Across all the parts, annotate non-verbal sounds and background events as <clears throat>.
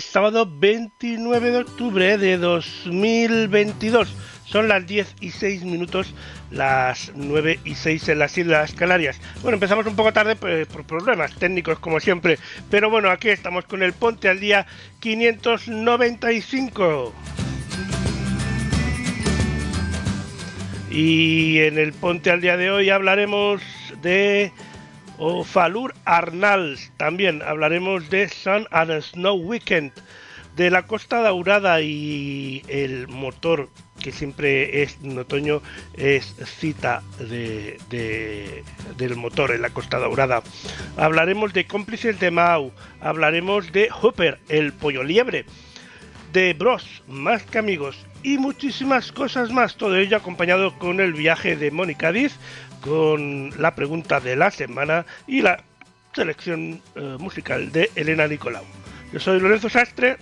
Sábado 29 de octubre de 2022. Son las 10 y 6 minutos, las 9 y 6 en las Islas Canarias. Bueno, empezamos un poco tarde pues, por problemas técnicos, como siempre. Pero bueno, aquí estamos con el Ponte al Día 595. Y en el Ponte al Día de hoy hablaremos de o Falur Arnals. También hablaremos de Sun and Snow Weekend, de la Costa Daurada y el motor que siempre es en otoño es cita de, de- del motor en la Costa Daurada. Hablaremos de cómplices de Mau, hablaremos de Hopper, el pollo liebre, de Bros, más que amigos y muchísimas cosas más. Todo ello acompañado con el viaje de Mónica Diz, con la pregunta de la semana y la selección eh, musical de Elena Nicolau. Yo soy Lorenzo Sastre,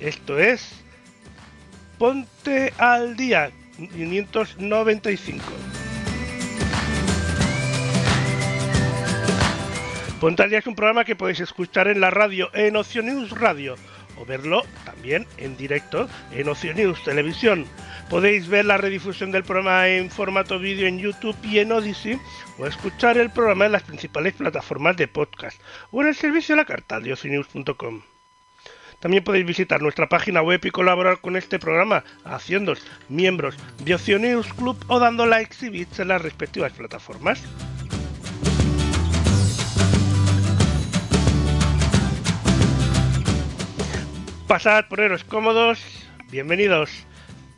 esto es Ponte al Día 595. Ponte al Día es un programa que podéis escuchar en la radio en Ocio News Radio o verlo también en directo en Ocio Televisión. Podéis ver la redifusión del programa en formato vídeo en YouTube y en Odyssey o escuchar el programa en las principales plataformas de podcast o en el servicio a la carta de ocionews.com. También podéis visitar nuestra página web y colaborar con este programa haciéndos miembros de Ocio Club o dando likes y bits en las respectivas plataformas. Pasad, poneros cómodos. Bienvenidos.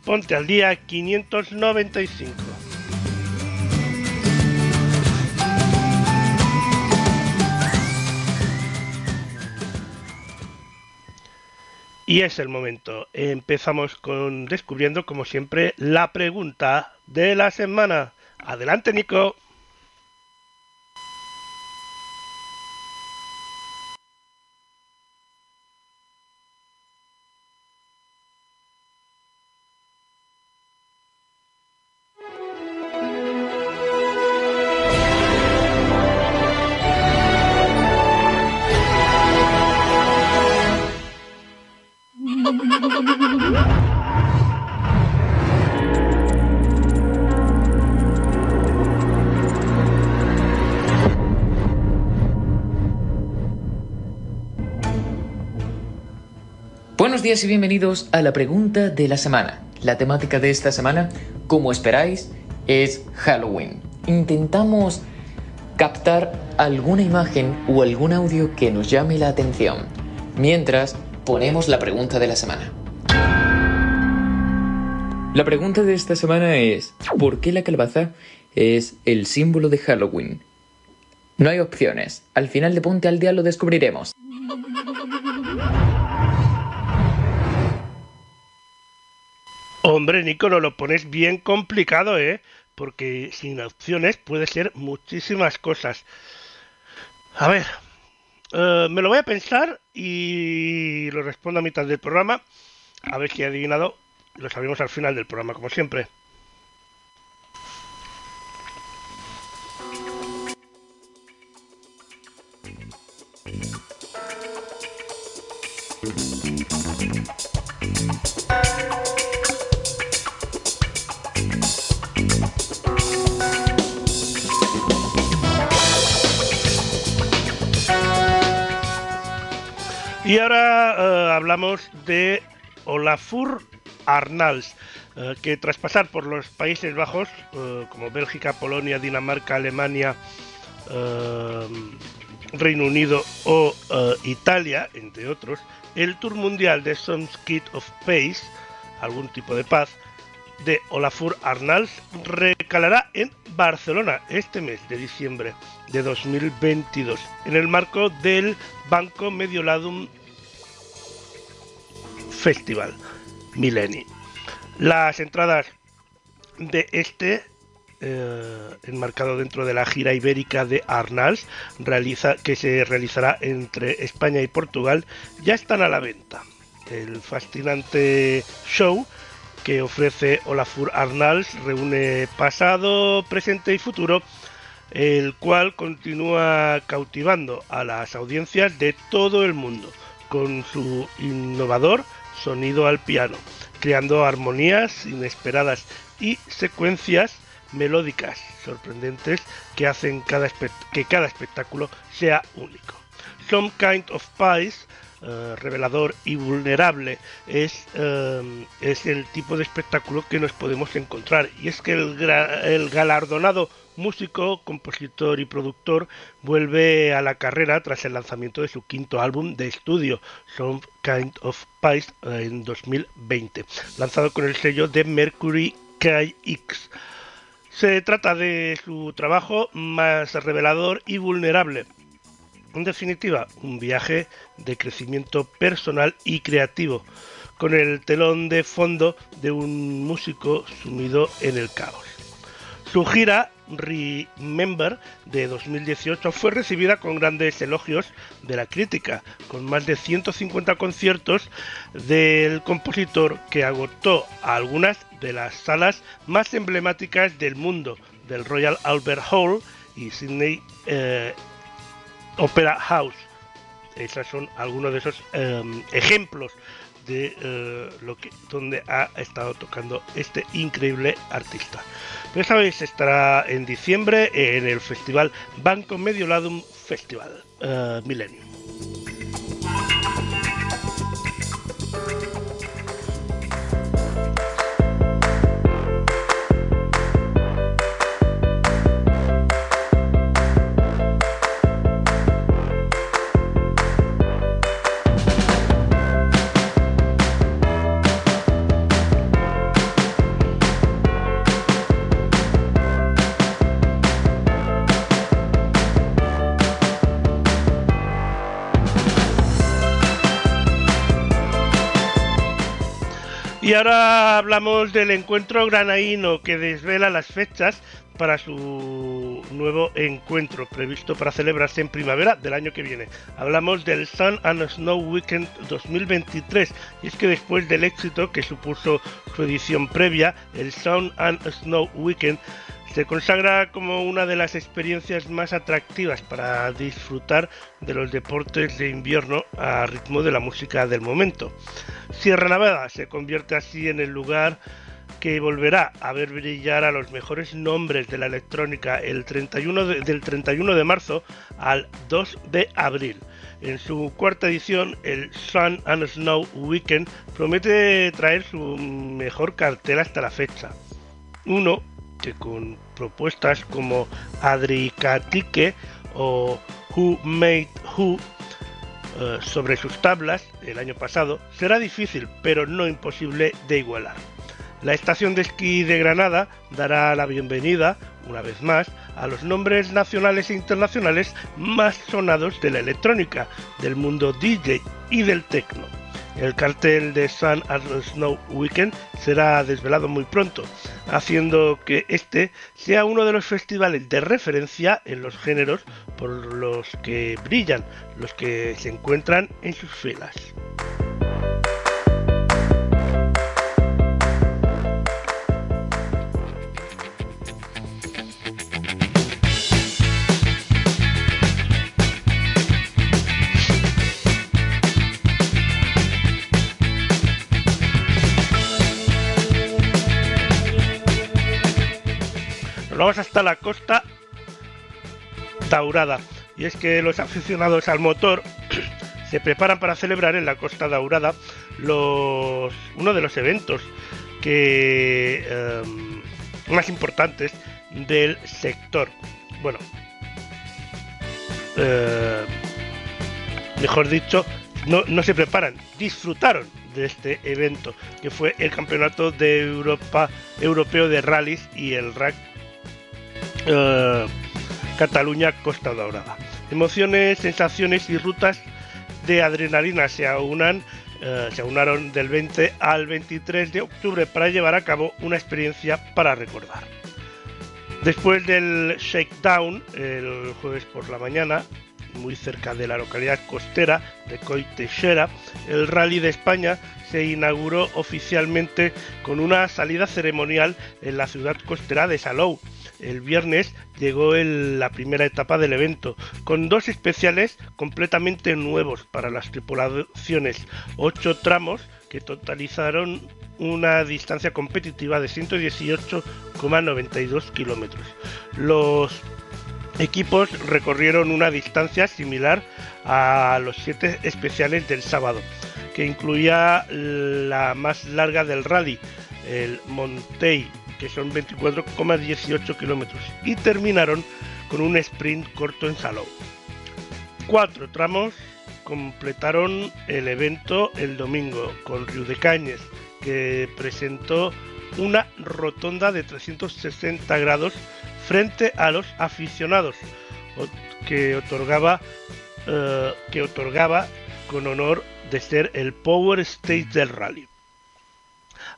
Ponte al día 595. Y es el momento. Empezamos con descubriendo, como siempre, la pregunta de la semana. Adelante, Nico. Y bienvenidos a la pregunta de la semana. La temática de esta semana, como esperáis, es Halloween. Intentamos captar alguna imagen o algún audio que nos llame la atención, mientras ponemos la pregunta de la semana. La pregunta de esta semana es, ¿por qué la calabaza es el símbolo de Halloween? No hay opciones. Al final de Ponte al Día lo descubriremos. Hombre, Nico, no lo pones bien complicado, ¿eh? Porque sin opciones puede ser muchísimas cosas. A ver, eh, me lo voy a pensar y lo respondo a mitad del programa. a ver si he adivinado, lo sabemos al final del programa, como siempre. Y ahora eh, hablamos de Olafur Arnalds, eh, que tras pasar por los Países Bajos, eh, como Bélgica, Polonia, Dinamarca, Alemania, Reino Unido o Italia, entre otros, el Tour Mundial de Some Kit of Pace, algún tipo de paz, de Olafur Arnalds recalará en Barcelona este mes de diciembre de 2022 en el marco del Banco Medioladum Festival Millennium. Las entradas de este, eh, enmarcado dentro de la gira ibérica de Arnals, realiza, que se realizará entre España y Portugal, ya están a la venta. El fascinante show que ofrece Olafur Arnals reúne pasado, presente y futuro, el cual continúa cautivando a las audiencias de todo el mundo con su innovador sonido al piano, creando armonías inesperadas y secuencias melódicas sorprendentes que hacen que cada espectáculo sea único. Some Kind of Pies, eh, revelador y vulnerable, es, eh, es el tipo de espectáculo que nos podemos encontrar. Y es que el galardonado músico, compositor y productor, vuelve a la carrera tras el lanzamiento de su quinto álbum de estudio, Some Kind of Pies, en 2020, lanzado con el sello de Mercury KX. Se trata de su trabajo más revelador y vulnerable. En definitiva, un viaje de crecimiento personal y creativo, con el telón de fondo de un músico sumido en el caos. Su gira Remember de 2018 fue recibida con grandes elogios de la crítica, con más de 150 conciertos del compositor que agotó algunas de las salas más emblemáticas del mundo, del Royal Albert Hall y Sydney eh, Opera House. Esos son algunos de esos em, ejemplos de eh, lo que donde ha estado tocando este increíble artista. Pero sabéis, estará en diciembre en el festival Banco Medioladum Festival uh, Millennium. Y ahora hablamos del encuentro granaíno que desvela las fechas para su nuevo encuentro previsto para celebrarse en primavera del año que viene. Hablamos del Sun and Snow Weekend 2023 y es que después del éxito que supuso su edición previa, el Sun and Snow Weekend se consagra como una de las experiencias más atractivas para disfrutar de los deportes de invierno a ritmo de la música del momento. Sierra Nevada se convierte así en el lugar que volverá a ver brillar a los mejores nombres de la electrónica el 31 del 31 de marzo al 2 de abril. En su cuarta edición, el Sun and Snow Weekend promete traer su mejor cartel hasta la fecha. Uno con propuestas como Adricatike o Who Made Who eh, sobre sus tablas el año pasado será difícil pero no imposible de igualar. La estación de esquí de Granada dará la bienvenida, una vez más, a los nombres nacionales e internacionales más sonados de la electrónica, del mundo DJ y del techno. El cartel de Sun and Snow Weekend será desvelado muy pronto, haciendo que este sea uno de los festivales de referencia en los géneros por los que brillan los que se encuentran en sus filas. Vamos hasta la costa Daurada. Y es que los aficionados al motor <clears throat> se preparan para celebrar en la Costa Daurada los, uno de los eventos que em, más importantes del sector. Bueno, eh, mejor dicho, no, no, se preparan, disfrutaron de este evento, que fue el Campeonato de Europa Europeo de Rallys y el RAC eh, Cataluña Costa Dorada. Emociones, sensaciones y rutas de adrenalina se aunan eh, aunaron del 20 al 23 de octubre para llevar a cabo una experiencia para recordar. Después del shakedown, el jueves por la mañana, muy cerca de la localidad costera de Coitexera, el Rally de España se inauguró oficialmente con una salida ceremonial en la ciudad costera de Salou. El viernes llegó la primera etapa del evento, con dos especiales completamente nuevos para las tripulaciones, ocho tramos que totalizaron una distancia competitiva de 118,92 kilómetros. Los equipos recorrieron una distancia similar a los siete especiales del sábado, que incluía la más larga del rally, el Montey, que son 24,18 kilómetros, y terminaron con un sprint corto en Salou. Cuatro tramos completaron el evento el domingo con Río de Cañes, que presentó una rotonda de 360 grados frente a los aficionados, que otorgaba, eh, que otorgaba con honor de ser el Power Stage del rally.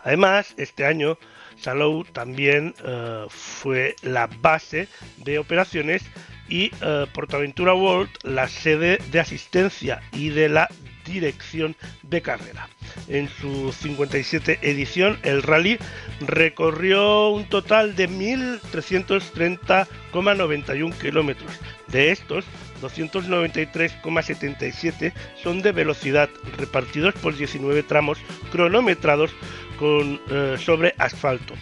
Además, este año Salou también eh, fue la base de operaciones y eh, Portaventura World la sede de asistencia y de la dirección de carrera. En su 57 edición, el rally recorrió un total de 1.330,91 kilómetros. De estos, 293,77 son de velocidad, repartidos por 19 tramos cronometrados con, eh, sobre asfalto.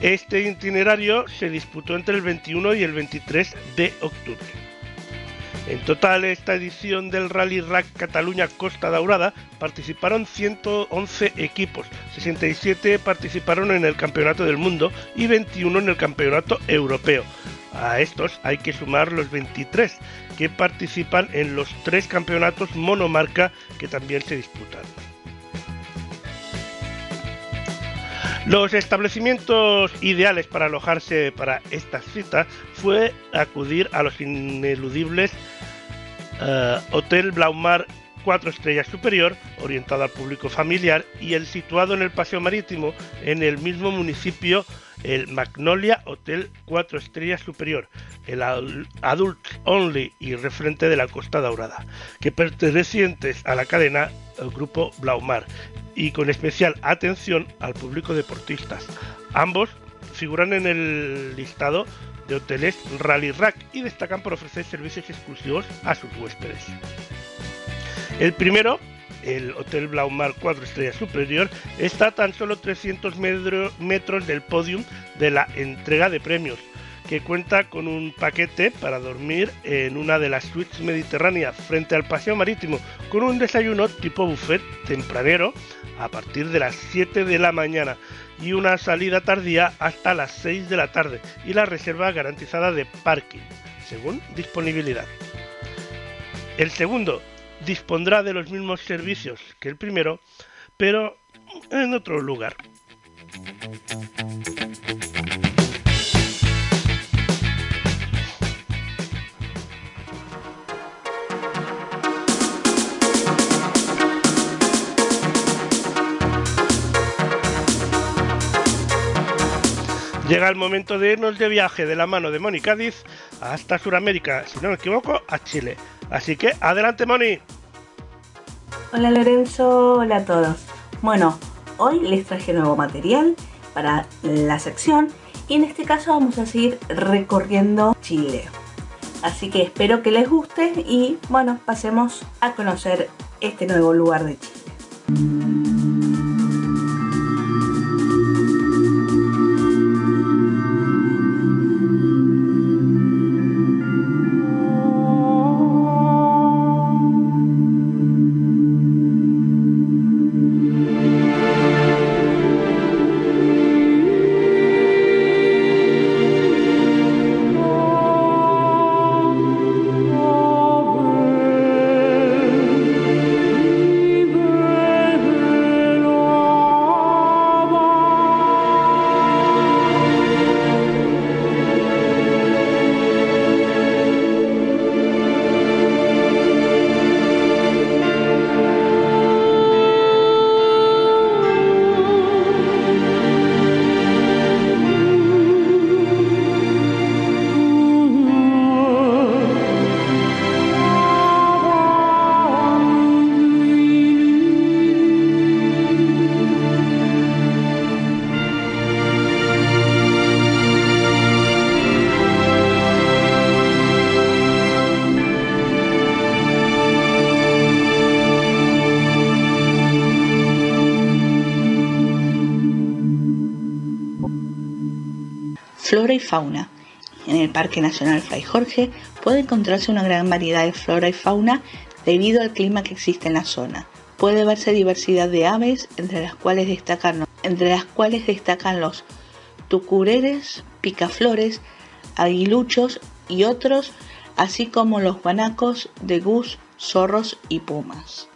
Este itinerario se disputó entre el 21 y el 23 de octubre. En total, esta edición del Rally Rack Cataluña Costa Daurada participaron 111 equipos, 67 participaron en el Campeonato del Mundo y 21 en el Campeonato Europeo. A estos hay que sumar los 23 que participan en los tres campeonatos monomarca que también se disputan. Los establecimientos ideales para alojarse para estas citas fue acudir a los ineludibles uh, Hotel Blaumar 4 estrellas superior, orientado al público familiar, y el situado en el Paseo Marítimo, en el mismo municipio, el Magnolia Hotel 4 estrellas superior, el Adult Only y referente de la Costa Daurada, que pertenecientes a la cadena Grupo Blaumar, y con especial atención al público deportistas. Ambos figuran en el listado de hoteles Rally Rack y destacan por ofrecer servicios exclusivos a sus huéspedes. El primero, el Hotel Blaumar 4 Estrellas Superior, está a tan solo 300 metros del podium de la entrega de premios, que cuenta con un paquete para dormir en una de las suites mediterráneas frente al paseo marítimo, con un desayuno tipo buffet tempranero a partir de las 7 de la mañana y una salida tardía hasta las 6 de la tarde y la reserva garantizada de parking, según disponibilidad. El segundo dispondrá de los mismos servicios que el primero, pero en otro lugar. Llega el momento de irnos de viaje de la mano de Moni Cádiz hasta Sudamérica, si no me equivoco, a Chile. Así que adelante Moni. Hola Lorenzo, hola a todos. Bueno, hoy les traje nuevo material para la sección y en este caso vamos a seguir recorriendo Chile. Así que espero que les guste y bueno, pasemos a conocer este nuevo lugar de Chile. Fauna. En el Parque Nacional Fray Jorge puede encontrarse una gran variedad de flora y fauna debido al clima que existe en la zona. Puede verse diversidad de aves, entre las cuales destacan, entre las cuales destacan los tucureres, picaflores, aguiluchos y otros, así como los guanacos de gus, zorros y pumas.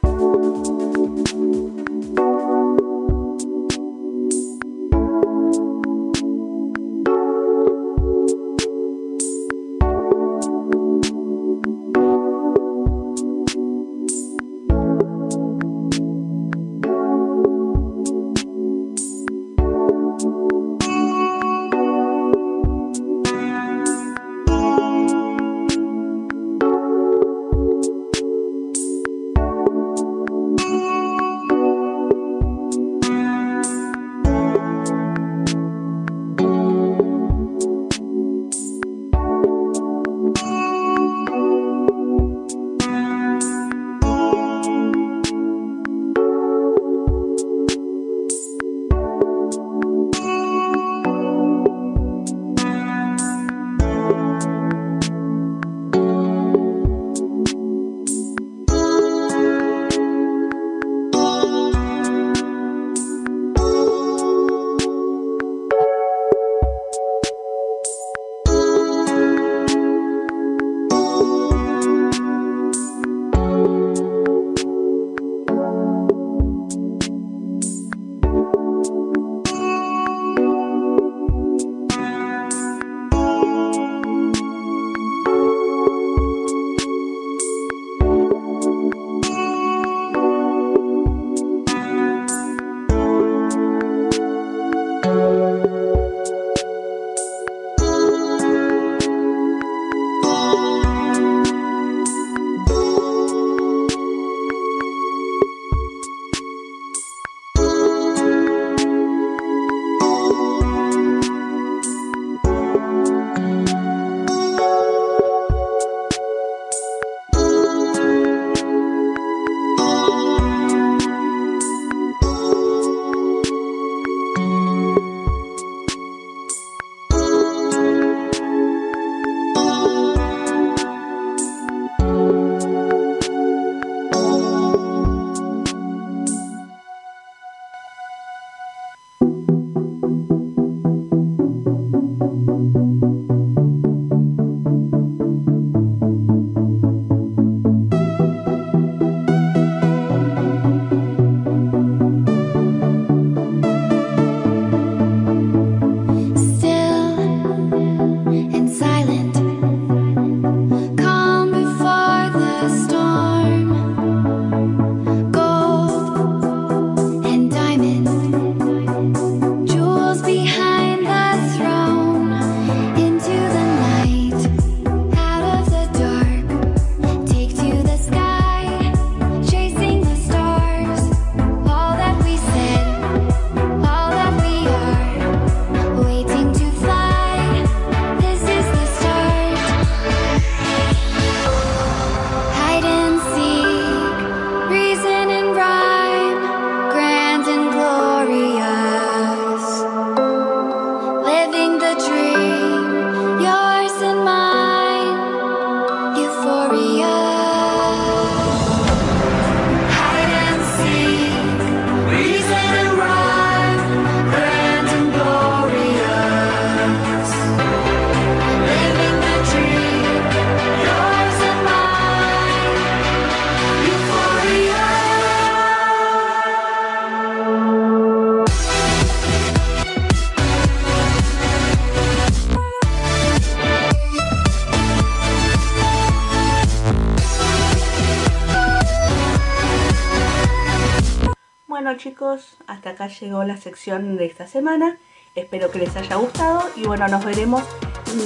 Acá llegó la sección de esta semana. Espero que les haya gustado y bueno, nos veremos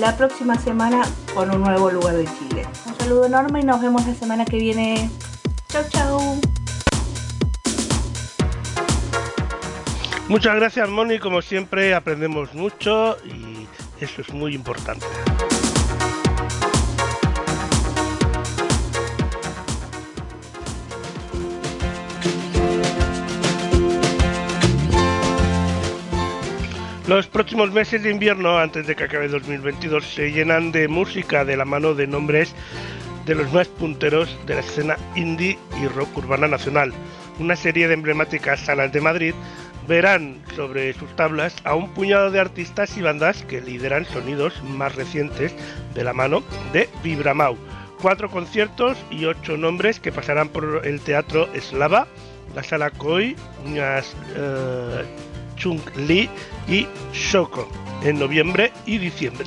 la próxima semana con un nuevo lugar de Chile. Un saludo enorme y nos vemos la semana que viene. Chau, chau. Muchas gracias Moni, como siempre aprendemos mucho y eso es muy importante. Los próximos meses de invierno, antes de que acabe 2022, se llenan de música de la mano de nombres de los más punteros de la escena indie y rock urbana nacional. Una serie de emblemáticas salas de Madrid verán sobre sus tablas a un puñado de artistas y bandas que lideran sonidos más recientes de la mano de Vibramau. Cuatro conciertos y ocho nombres que pasarán por el Teatro Eslava, la Sala Koi, Chung Li y Shoko en noviembre y diciembre.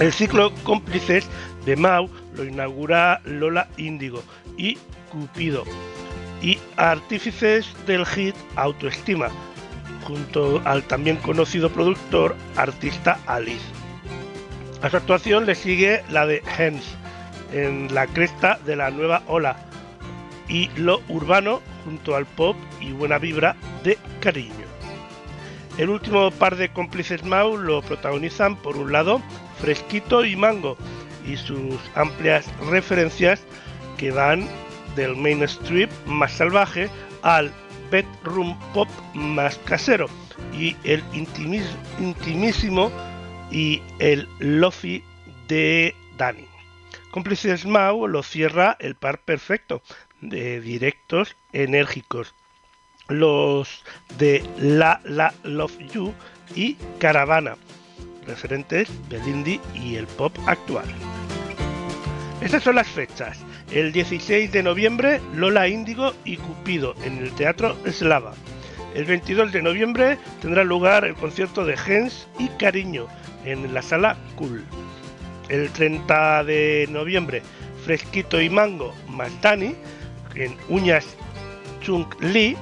El ciclo Cómplices de Mau lo inaugura Lola Índigo y Cupido y artífices del hit Autoestima, junto al también conocido productor artista Alice. A su actuación le sigue la de Hens, en la cresta de la nueva ola, y lo urbano junto al pop y buena vibra de cariño. El último par de cómplices Mau lo protagonizan por un lado Fresquito y Mango y sus amplias referencias que van del mainstream más salvaje al bedroom pop más casero y el intimísimo y el lofi de Dani. Cómplices Mau lo cierra el par perfecto de directos enérgicos. Los de La La Love You y Caravana, referentes del y el pop actual. Estas son las fechas. El 16 de noviembre, Lola Índigo y Cupido en el Teatro Eslava. El 22 de noviembre tendrá lugar el concierto de Gens y Cariño en la sala Cool. El 30 de noviembre, Fresquito y Mango más en Uñas Chung Li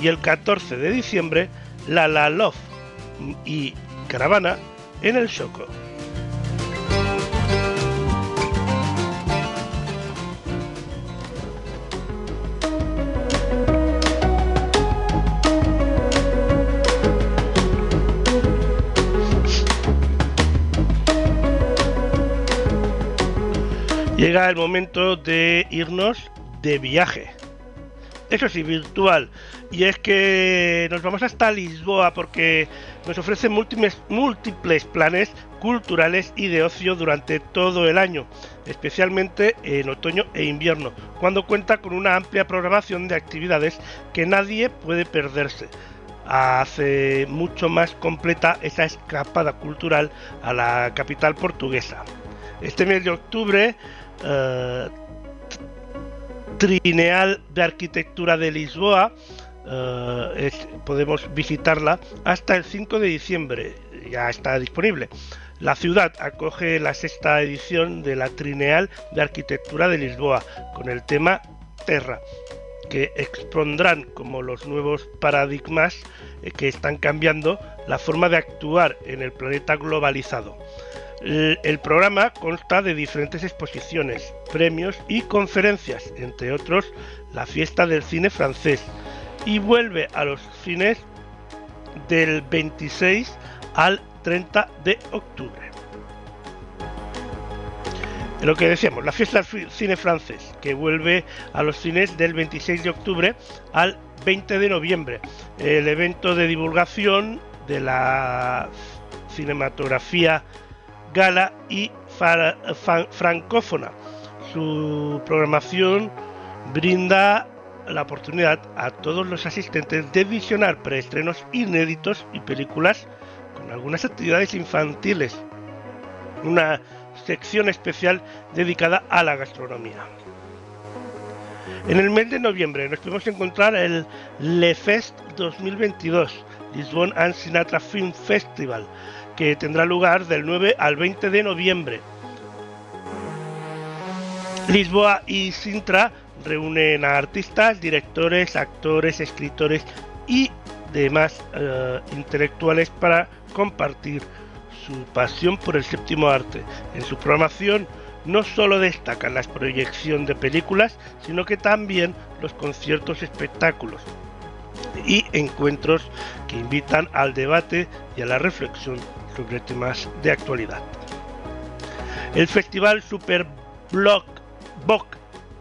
y el 14 de diciembre La Love y Caravana en el Choco. Llega el momento de irnos de viaje. Eso sí, virtual. Y es que nos vamos hasta Lisboa porque nos ofrece múltiples, planes culturales y de ocio durante todo el año, especialmente en otoño e invierno, cuando cuenta con una amplia programación de actividades que nadie puede perderse. Hace mucho más completa esa escapada cultural a la capital portuguesa. Este mes de octubre eh, Trineal de Arquitectura de Lisboa. Eh, podemos visitarla hasta el 5 de diciembre, ya está disponible. La ciudad acoge la sexta edición de la Trineal de Arquitectura de Lisboa con el tema Terra, que expondrán como los nuevos paradigmas eh, que están cambiando la forma de actuar en el planeta globalizado. El programa consta de diferentes exposiciones, premios y conferencias, entre otros la fiesta del cine francés, y vuelve a los cines del 26 al 30 de octubre. Lo que decíamos, la fiesta del cine francés, que vuelve a los cines del 26 de octubre al 20 de noviembre. El evento de divulgación de la cinematografía gala y francófona. Su programación brinda la oportunidad a todos los asistentes de visionar preestrenos inéditos y películas con algunas actividades infantiles. Una sección especial dedicada a la gastronomía. En el mes de noviembre nos podemos encontrar el Le Fest 2022, Lisbon and Sinatra Film Festival, que tendrá lugar del 9 al 20 de noviembre. Lisboa y Sintra reúnen a artistas, directores, actores, escritores y demás eh, intelectuales para compartir su pasión por el séptimo arte. En su programación no solo destacan la proyección de películas, sino que también los conciertos espectáculos y encuentros que invitan al debate y a la reflexión sobre temas de actualidad. El festival Super Block Bock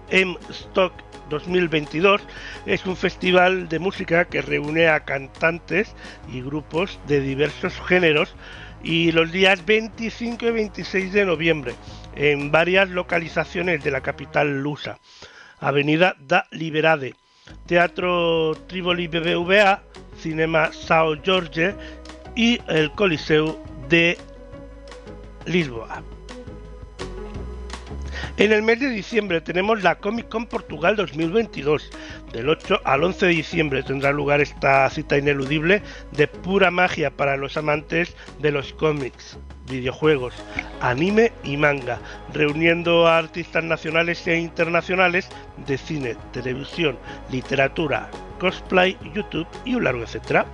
M Stock 2022 es un festival de música que reúne a cantantes y grupos de diversos géneros y los días 25 y 26 de noviembre en varias localizaciones de la capital lusa. Avenida da Liberade, Teatro Trivoli BBVA, Cinema Sao Jorge y el Coliseo de Lisboa. En el mes de diciembre tenemos la Comic Con Portugal 2022. Del 8 al 11 de diciembre tendrá lugar esta cita ineludible de pura magia para los amantes de los cómics, videojuegos, anime y manga, reuniendo a artistas nacionales e internacionales de cine, televisión, literatura, cosplay, YouTube y un largo etcétera.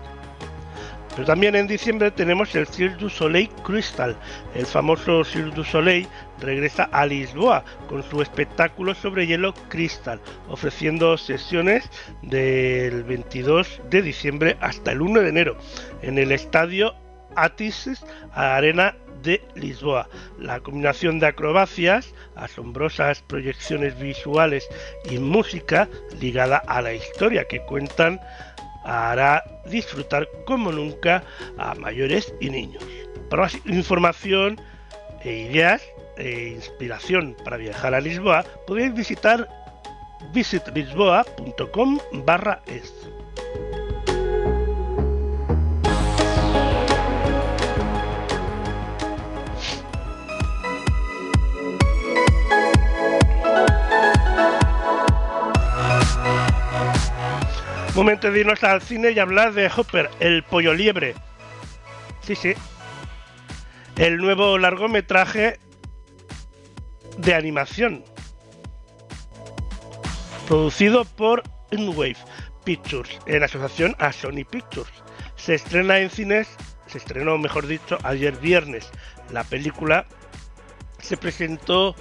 Pero también en diciembre tenemos el Cirque du Soleil Crystal. El famoso Cirque du Soleil regresa a Lisboa con su espectáculo sobre hielo Crystal, ofreciendo sesiones del 22 de diciembre hasta el 1 de enero en el estadio Atisis Arena de Lisboa. La combinación de acrobacias, asombrosas proyecciones visuales y música ligada a la historia que cuentan hará disfrutar como nunca a mayores y niños. Para más información e ideas e inspiración para viajar a Lisboa, podéis visitar visitlisboa.com barra es. Momento de irnos al cine y hablar de Hopper, el pollo liebre. Sí, sí. El nuevo largometraje de animación. Producido por Unwave Pictures, en asociación a Sony Pictures. Se estrena en cines, se estrenó, mejor dicho, ayer viernes. La película se presentó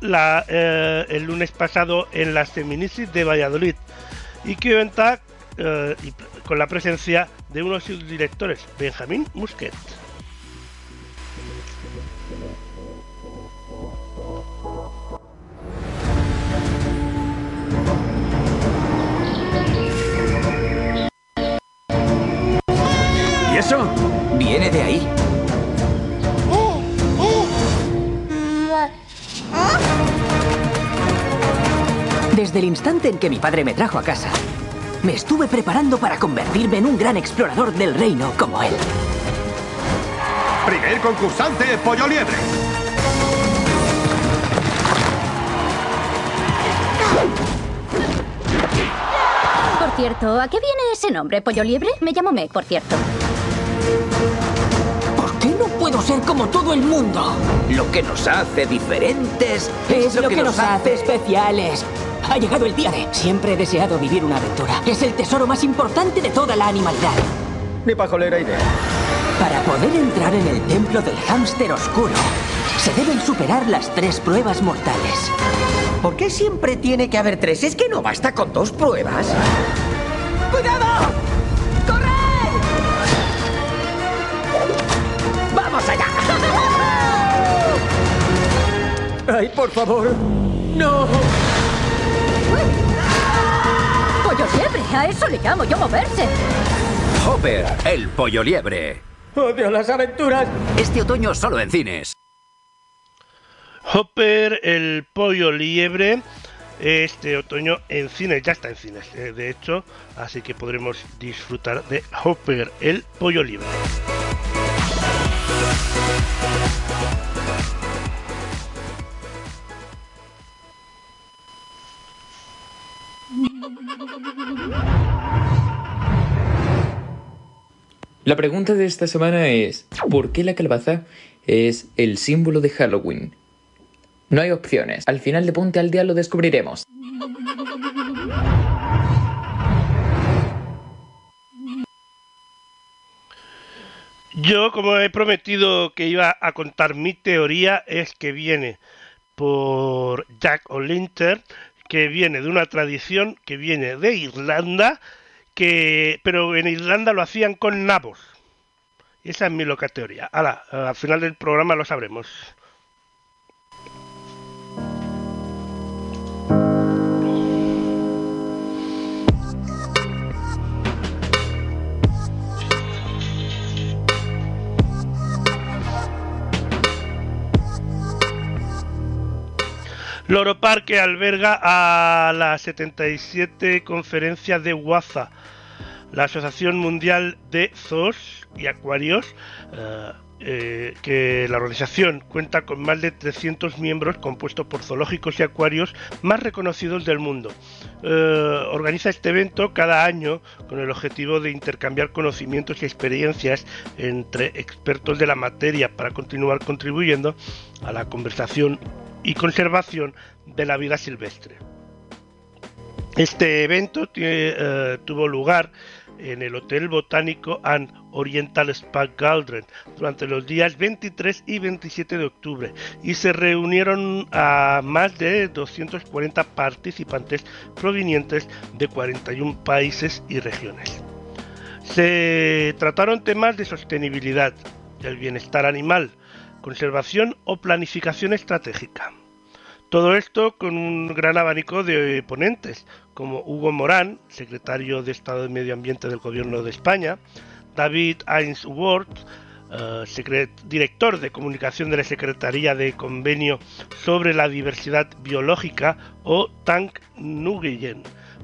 la, eh, el lunes pasado en la Seminisis de Valladolid y que cuenta eh, con la presencia de uno de sus directores, Benjamín Musquet. Desde el instante en que mi padre me trajo a casa, me estuve preparando para convertirme en un gran explorador del reino como él. Primer concursante, Pollo Liebre. Por cierto, ¿a qué viene ese nombre, Pollo Liebre? Me llamo Meg, por cierto. ¿Por qué no puedo ser como todo el mundo? Lo que nos hace diferentes Es lo, que, nos hace especiales. Ha llegado el día de... Siempre he deseado vivir una aventura. Es el tesoro más importante de toda la animalidad. Ni pajolera idea. Para poder entrar en el templo del hámster oscuro, se deben superar las tres pruebas mortales. ¿Por qué siempre tiene que haber tres? ¿Es que no basta con dos pruebas? ¡Cuidado! ¡Ay, por favor! ¡No! ¡Pollo Liebre! A eso le llamo yo moverse. Hopper, el pollo liebre. ¡Odio las aventuras! Este otoño solo en cines. Hopper, el pollo liebre, este otoño en cines, ya está en cines, eh, de hecho, así que podremos disfrutar de Hopper, el pollo liebre. La pregunta de esta semana es, ¿por qué la calabaza es el símbolo de Halloween? No hay opciones. Al final de Ponte al Día lo descubriremos. Yo, como he prometido que iba a contar mi teoría, es que viene por Jack O'Linter, que viene de una tradición que viene de Irlanda, que pero en Irlanda lo hacían con nabos. Esa es mi loca teoría. Ahora, al final del programa lo sabremos. Loro Parque alberga a la 77 conferencia de WAZA, la Asociación Mundial de Zoos y Acuarios, eh, eh, que la organización cuenta con más de 300 miembros compuestos por zoológicos y acuarios más reconocidos del mundo. Eh, organiza este evento cada año con el objetivo de intercambiar conocimientos y experiencias entre expertos de la materia para continuar contribuyendo a la conversación y conservación de la vida silvestre. Este evento eh, tuvo lugar en el Hotel Botánico and Oriental Spa Galdren durante los días 23 y 27 de octubre y se reunieron a más de 240 participantes provenientes de 41 países y regiones. Se trataron temas de sostenibilidad, del bienestar animal, conservación o planificación estratégica. Todo esto con un gran abanico de ponentes, como Hugo Morán, secretario de Estado de Medio Ambiente del Gobierno de España, David Ainsworth, eh, director de comunicación de la Secretaría de Convenio sobre la Diversidad Biológica, o Tank Nguyen,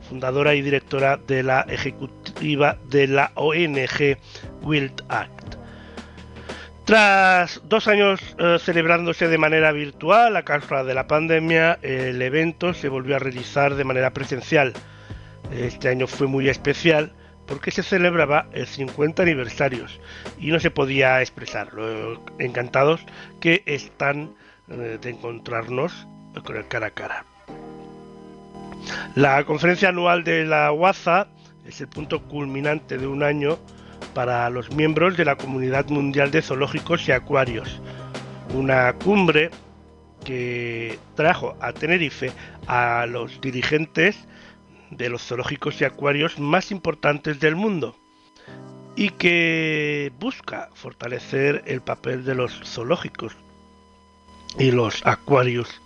fundadora y directora de la ejecutiva de la ONG Wild Act. Tras dos años eh, celebrándose de manera virtual a causa de la pandemia, el evento se volvió a realizar de manera presencial. Este año fue muy especial porque se celebraba el 50 aniversario y no se podía expresar lo encantados que están eh, de encontrarnos con el cara a cara. La conferencia anual de la UAZA es el punto culminante de un año para los miembros de la Comunidad Mundial de Zoológicos y Acuarios, una cumbre que trajo a Tenerife a los dirigentes de los zoológicos y acuarios más importantes del mundo y que busca fortalecer el papel de los zoológicos y los acuarios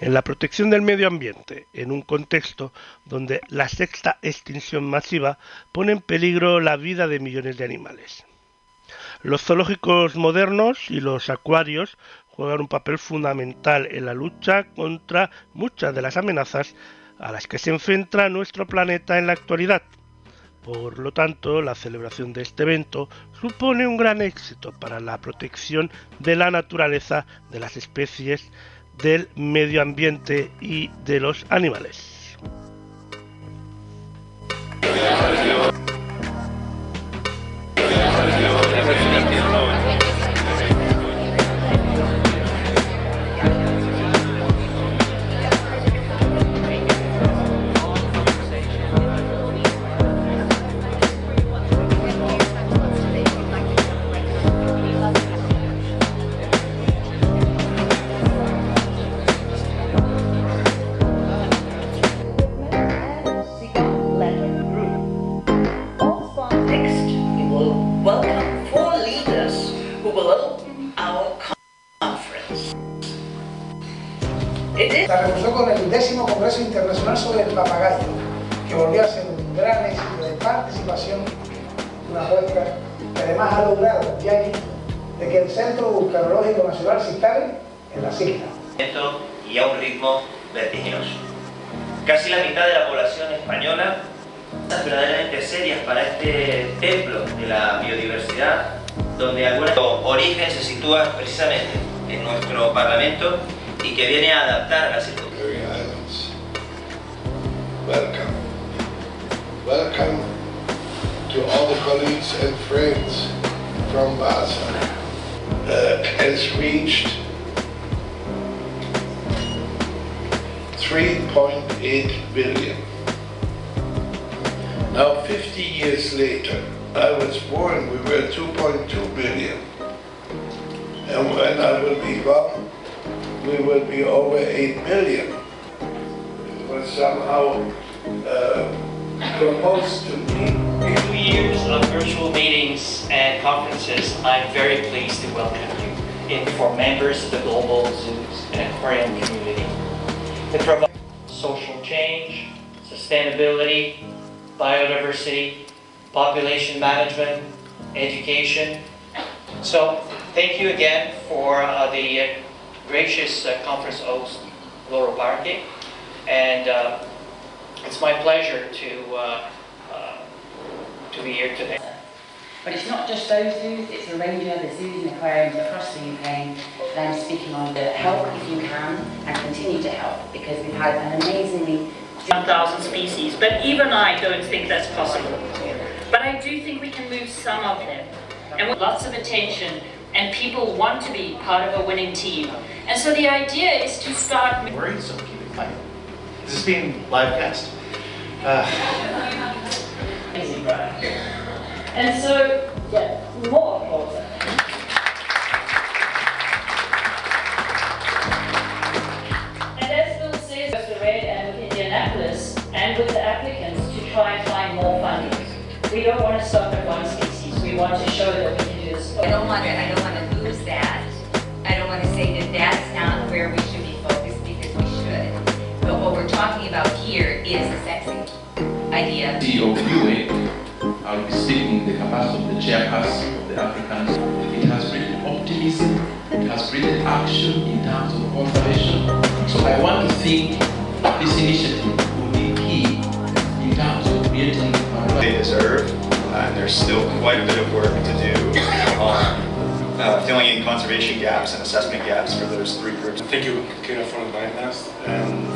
en la protección del medio ambiente, en un contexto donde la sexta extinción masiva pone en peligro la vida de millones de animales. Los zoológicos modernos y los acuarios juegan un papel fundamental en la lucha contra muchas de las amenazas a las que se enfrenta nuestro planeta en la actualidad. Por lo tanto, la celebración de este evento supone un gran éxito para la protección de la naturaleza, de las especies, del medio ambiente y de los animales. So the idea is to start... Worried, so keep it quiet. This being live cast. Uh, And so, yeah, more applause. And as Bill says, with the Red and with Indianapolis, and with the applicants, to try and find more funding. We don't want to stop at one species. We want to show that we can do this. I don't want to, I don't want to lose that. I don't want to say that that's not where we should be focused because we should. But what we're talking about here is a sexy idea. CEO UA, I'll be speaking in the capacity of the chairperson of the Africans. It has bring optimism, it has bring action in terms of conservation. So I want to think this initiative will be key in terms of creating they deserve, uh, and there's still quite a bit of work to do on uh, filling in conservation gaps and assessment gaps for those three groups. Thank you, Kira, for inviting us. And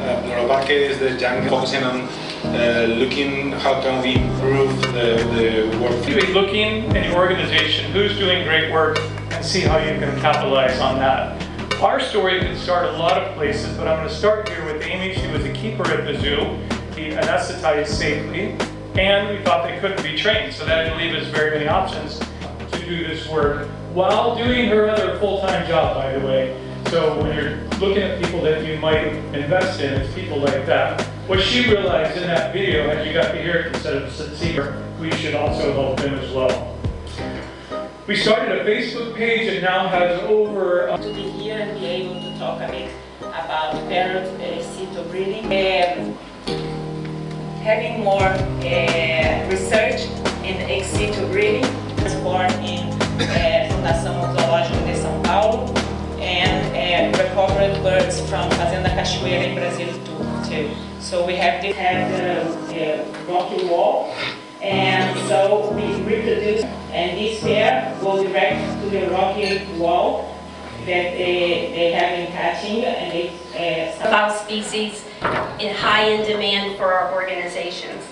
uh, Loro is the jungle focusing on uh, looking how can we improve the, the work. You be looking in your organization who's doing great work and see how you can capitalize on that. Our story can start a lot of places, but I'm going to start here with Amy. She was a keeper at the zoo. He anesthetized safely, and we thought they couldn't be trained, so that didn't leave us very many options to do this work while doing her other full-time job, by the way. So when you're looking at people that you might invest in, it's people like that. What she realized in that video, as you got to hear it instead of see her, we should also help them as well. We started a Facebook page that now has over... To be here and be able to talk a bit about parent uh, breeding. Um, having more uh, research in ex situ breeding. Born in uh, Fundação Zoológico de São Paulo and uh, recovered birds from Fazenda Cachoeira in Brazil too. too. So we have to have the, the rocky wall and so we reproduce and this pair go direct to the rocky wall that they, they have in Caatinga and they uh, about species in high in demand for our organizations.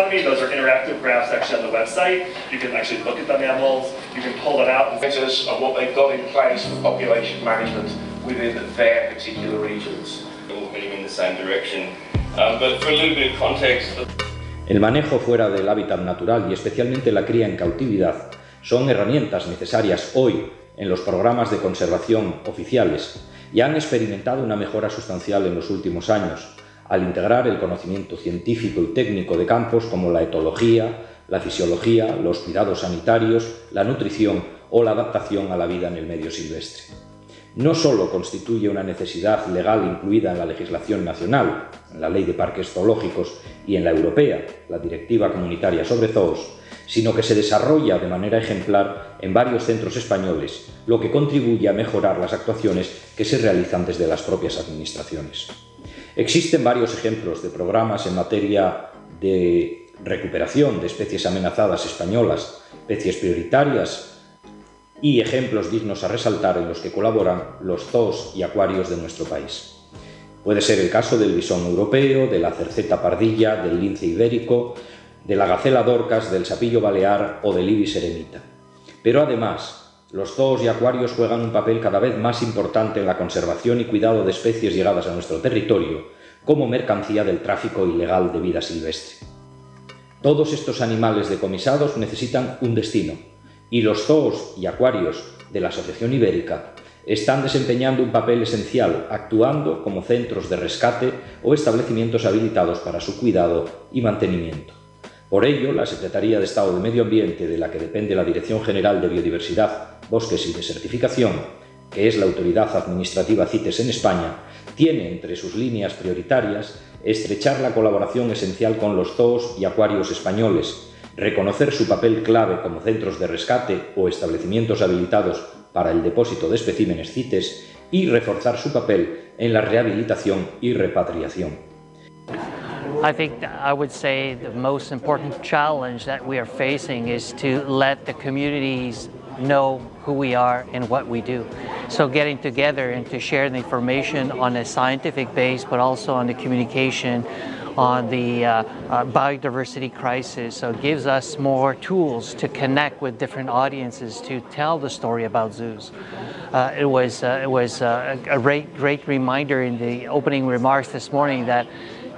Those are interactive graphs actually on the website. You can actually look at the mammals, you can pull them out. Measures of what they've got in place for population management within their particular regions. All moving in the same direction. Um, but for a little bit of context, El manejo fuera del hábitat natural y especialmente la cría en cautividad son herramientas necesarias hoy en los programas de conservación oficiales y han experimentado una mejora sustancial en los últimos años al integrar el conocimiento científico y técnico de campos como la etología, la fisiología, los cuidados sanitarios, la nutrición o la adaptación a la vida en el medio silvestre. No solo constituye una necesidad legal incluida en la legislación nacional, en la Ley de Parques Zoológicos y en la europea, la Directiva Comunitaria sobre Zoos, sino que se desarrolla de manera ejemplar en varios centros españoles, lo que contribuye a mejorar las actuaciones que se realizan desde las propias administraciones. Existen varios ejemplos de programas en materia de recuperación de especies amenazadas españolas, especies prioritarias y ejemplos dignos a resaltar en los que colaboran los zoos y acuarios de nuestro país. Puede ser el caso del bisón europeo, de la cerceta pardilla, del lince ibérico, de la gacela dorcas, del sapillo balear o del ibis eremita. Pero además, los zoos y acuarios juegan un papel cada vez más importante en la conservación y cuidado de especies llegadas a nuestro territorio, como mercancía del tráfico ilegal de vida silvestre. Todos estos animales decomisados necesitan un destino, y los zoos y acuarios de la Asociación Ibérica están desempeñando un papel esencial, actuando como centros de rescate o establecimientos habilitados para su cuidado y mantenimiento. Por ello, la Secretaría de Estado de Medio Ambiente, de la que depende la Dirección General de Biodiversidad, Bosques y Desertificación, que es la autoridad administrativa CITES en España, tiene entre sus líneas prioritarias estrechar la colaboración esencial con los zoos y acuarios españoles, reconocer su papel clave como centros de rescate o establecimientos habilitados para el depósito de especímenes CITES y reforzar su papel en la rehabilitación y repatriación. I think I would say the most important challenge that we are facing is to let the communities know who we are and what we do. So getting together and to share the information on a scientific base, but also on the communication on the uh, uh, biodiversity crisis. So it gives us more tools to connect with different audiences to tell the story about zoos. Uh, it was, uh, it was uh, a great, great reminder in the opening remarks this morning that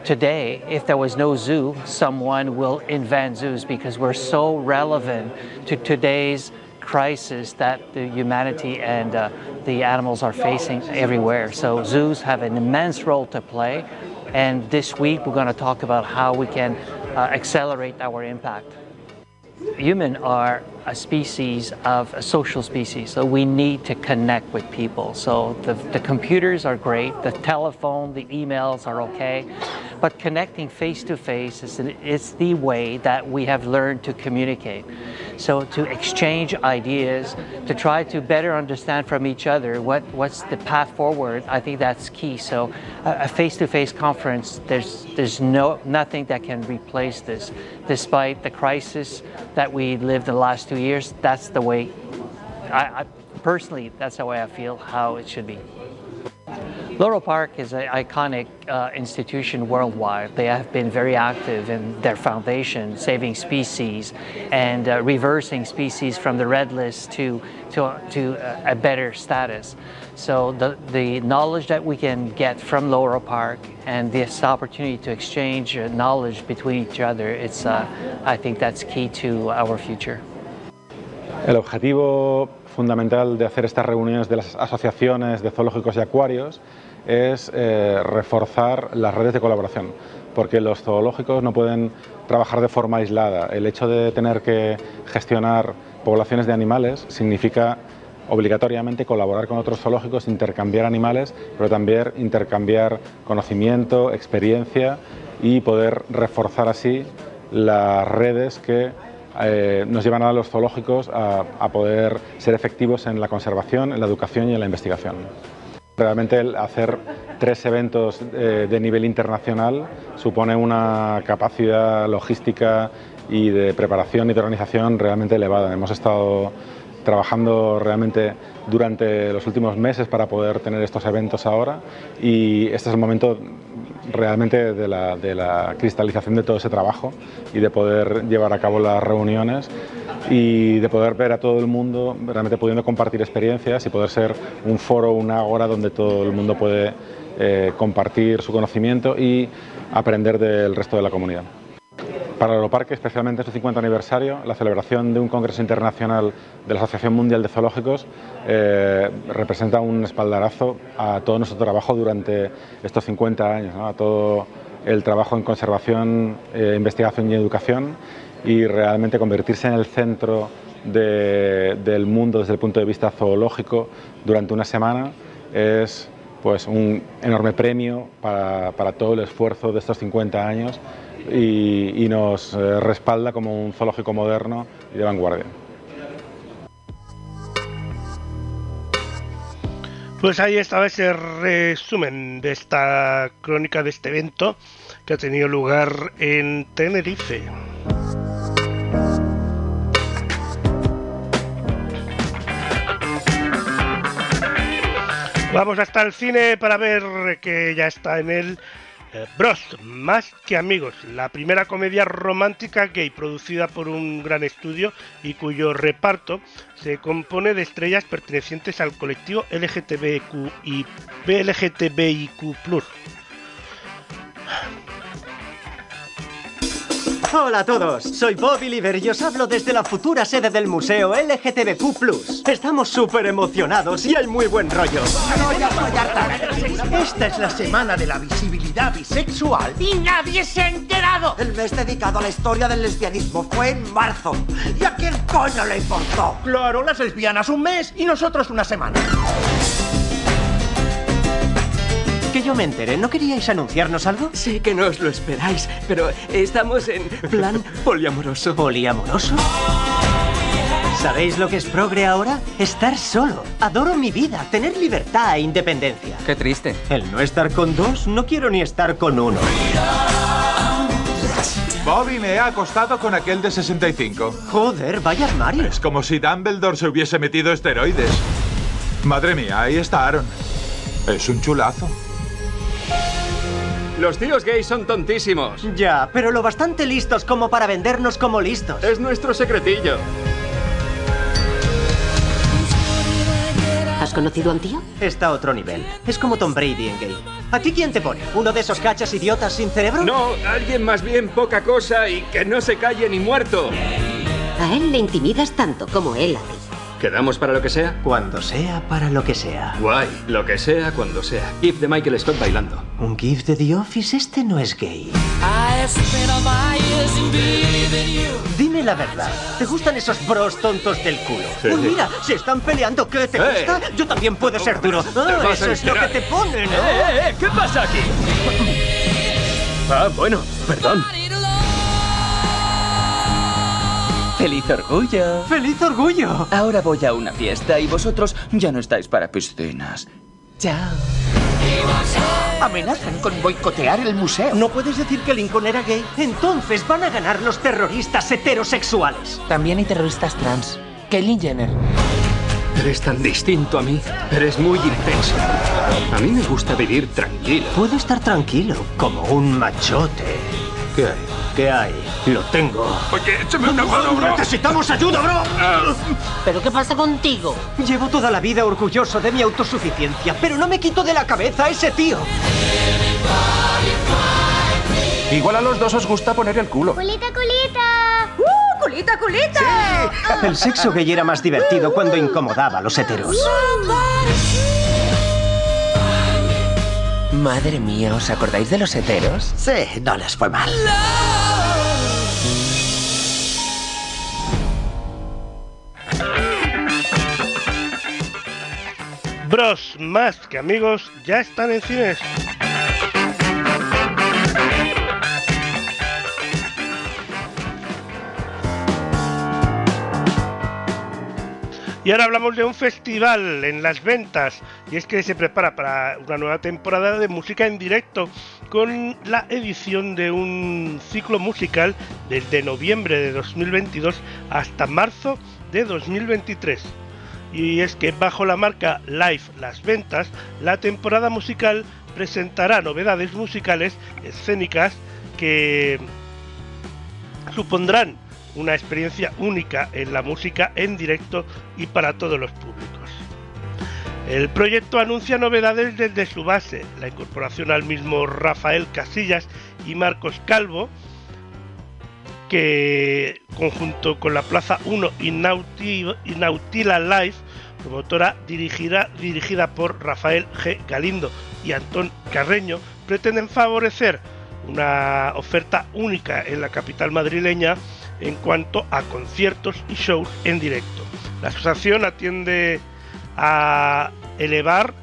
today, if there was no zoo, someone will invent zoos because we're so relevant to today's crisis that the humanity and uh, the animals are facing everywhere. So zoos have an immense role to play. And this week we're going to talk about how we can uh, accelerate our impact. Humans are a species of a social species, so we need to connect with people. So the, the computers are great, the telephone, the emails are okay, but connecting face to face is, is the way that we have learned to communicate. So to exchange ideas, to try to better understand from each other what, what's the path forward, I think that's key. So a face-to-face -face conference, there's, there's no, nothing that can replace this. Despite the crisis that we lived the last two years, that's the way, I, I personally, that's the way I feel how it should be. Laurel Park is an iconic uh, institution worldwide. They have been very active in their foundation, saving species and uh, reversing species from the red list to, to, to a better status. So the, the knowledge that we can get from Laurel Park and this opportunity to exchange uh, knowledge between each other, it's, uh, I think that's key to our future. El objetivo fundamental de hacer estas reuniones de las asociaciones de zoológicos y acuarios es eh, reforzar las redes de colaboración, porque los zoológicos no pueden trabajar de forma aislada. El hecho de tener que gestionar poblaciones de animales significa obligatoriamente colaborar con otros zoológicos, intercambiar animales, pero también intercambiar conocimiento, experiencia y poder reforzar así las redes que eh, nos llevan a los zoológicos a, a poder ser efectivos en la conservación, en la educación y en la investigación. Realmente el hacer tres eventos eh, de nivel internacional supone una capacidad logística y de preparación y de organización realmente elevada. Hemos estado trabajando realmente durante los últimos meses para poder tener estos eventos ahora y este es el momento realmente de la, de la cristalización de todo ese trabajo y de poder llevar a cabo las reuniones y de poder ver a todo el mundo realmente pudiendo compartir experiencias y poder ser un foro, una hora donde todo el mundo puede eh, compartir su conocimiento y aprender del resto de la comunidad. Para Europarque, especialmente en su 50 aniversario, la celebración de un Congreso Internacional de la Asociación Mundial de Zoológicos eh, representa un espaldarazo a todo nuestro trabajo durante estos 50 años, a todo el trabajo en conservación, eh, investigación y educación y realmente convertirse en el centro del mundo desde el punto de vista zoológico durante una semana es pues, un enorme premio para, todo el esfuerzo de estos 50 años y, y nos eh, respalda como un zoológico moderno y de vanguardia. Pues ahí estaba ese resumen de esta crónica de este evento que ha tenido lugar en Tenerife. Vamos hasta el cine para ver que ya está en el eh, Bros, más que amigos, la primera comedia romántica gay producida por un gran estudio y cuyo reparto se compone de estrellas pertenecientes al colectivo LGTBIQ y LGTBIQ+. Hola a todos, soy Bobby Liver y os hablo desde la futura sede del museo LGTBQ+. Estamos súper emocionados y hay muy buen rollo. Esta es la semana de la visibilidad bisexual y nadie se ha enterado. El mes dedicado a la historia del lesbianismo fue en marzo. ¿Y a quién coño le importó? Claro, las lesbianas un mes y nosotros una semana. Que yo me enteré, ¿no queríais anunciarnos algo? Sí que no os lo esperáis, pero estamos en plan <laughs> poliamoroso. ¿Poliamoroso? ¿Sabéis lo que es progre ahora? Estar solo. Adoro mi vida, tener libertad e independencia. Qué triste. El no estar con dos, no quiero ni estar con uno. Bobby me ha acostado con aquel de 65. Joder, vaya armario. Es como si Dumbledore se hubiese metido esteroides. Madre mía, ahí está Aaron. Es un chulazo. Los tíos gays son tontísimos. Ya, pero lo bastante listos como para vendernos como listos. Es nuestro secretillo. ¿Has conocido a un tío? Está a otro nivel. Es como Tom Brady en gay. ¿A ti quién te pone? ¿Uno de esos cachas idiotas sin cerebro? No, alguien más bien poca cosa y que no se calle ni muerto. A él le intimidas tanto como él a ti. ¿Quedamos para lo que sea? Cuando sea, para lo que sea. Guay, lo que sea, cuando sea. GIF de Michael Scott bailando. ¿Un GIF de The Office? Este no es gay. Dime la verdad. ¿Te gustan esos bros tontos del culo? Sí. Pues mira, se están peleando. ¿Qué te Eh. gusta? Yo también puedo ser duro. Ah, a eso es lo que te ponen, ¿no? ¡Eh, eh, eh! ¿Qué pasa aquí? Ah, bueno, perdón. ¡Feliz orgullo! ¡Feliz orgullo! Ahora voy a una fiesta y vosotros ya no estáis para piscinas. Chao. Amenazan con boicotear el museo. ¿No puedes decir que Lincoln era gay? Entonces van a ganar los terroristas heterosexuales. También hay terroristas trans. Caitlyn Jenner. Eres tan distinto a mí. Eres muy intenso. A mí me gusta vivir tranquilo. Puedo estar tranquilo, como un machote. ¿Qué hay? ¿Qué hay? Lo tengo. Oye, échame una mano, bro. ¡Necesitamos ayuda, bro! ¿Pero qué pasa contigo? Llevo toda la vida orgulloso de mi autosuficiencia, pero no me quito de la cabeza a ese tío. Igual a los dos os gusta poner el culo. ¡Culita, culita! ¡Uh, culita, culita! El sexo gay era más divertido cuando incomodaba a los heteros. Madre mía, ¿os acordáis de los heteros? Sí, no les fue mal. Bros más que amigos ya están en cines. Y ahora hablamos de un festival en las ventas, y es que se prepara para una nueva temporada de música en directo, con la edición de un ciclo musical desde noviembre de 2022 hasta marzo de 2023. Y es que bajo la marca Live Las Ventas, la temporada musical presentará novedades musicales escénicas que supondrán una experiencia única en la música en directo y para todos los públicos. El proyecto anuncia novedades desde su base, la incorporación al mismo Rafael Casillas y Marcos Calvo, que conjunto con la Plaza 1 y, Nauti- y Nautila Live, promotora dirigida, dirigida por Rafael G. Galindo y Antón Carreño, pretenden favorecer una oferta única en la capital madrileña en cuanto a conciertos y shows en directo. La asociación atiende a elevar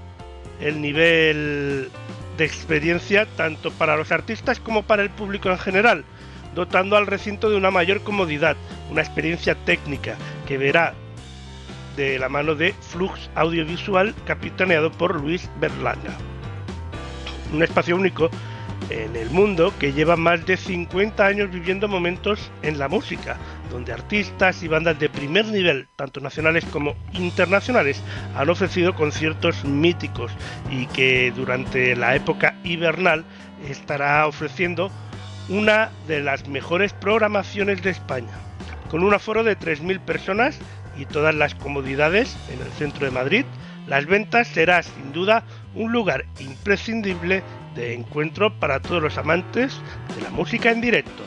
el nivel de experiencia tanto para los artistas como para el público en general, dotando al recinto de una mayor comodidad, una experiencia técnica que verá de la mano de Flux Audiovisual capitaneado por Luis Berlanga. Un espacio único en el mundo que lleva más de 50 años viviendo momentos en la música, donde artistas y bandas de primer nivel, tanto nacionales como internacionales, han ofrecido conciertos míticos y que durante la época hibernal estará ofreciendo una de las mejores programaciones de España, con un aforo de 3.000 personas y todas las comodidades en el centro de Madrid, las ventas será sin duda un lugar imprescindible de encuentro para todos los amantes de la música en directo.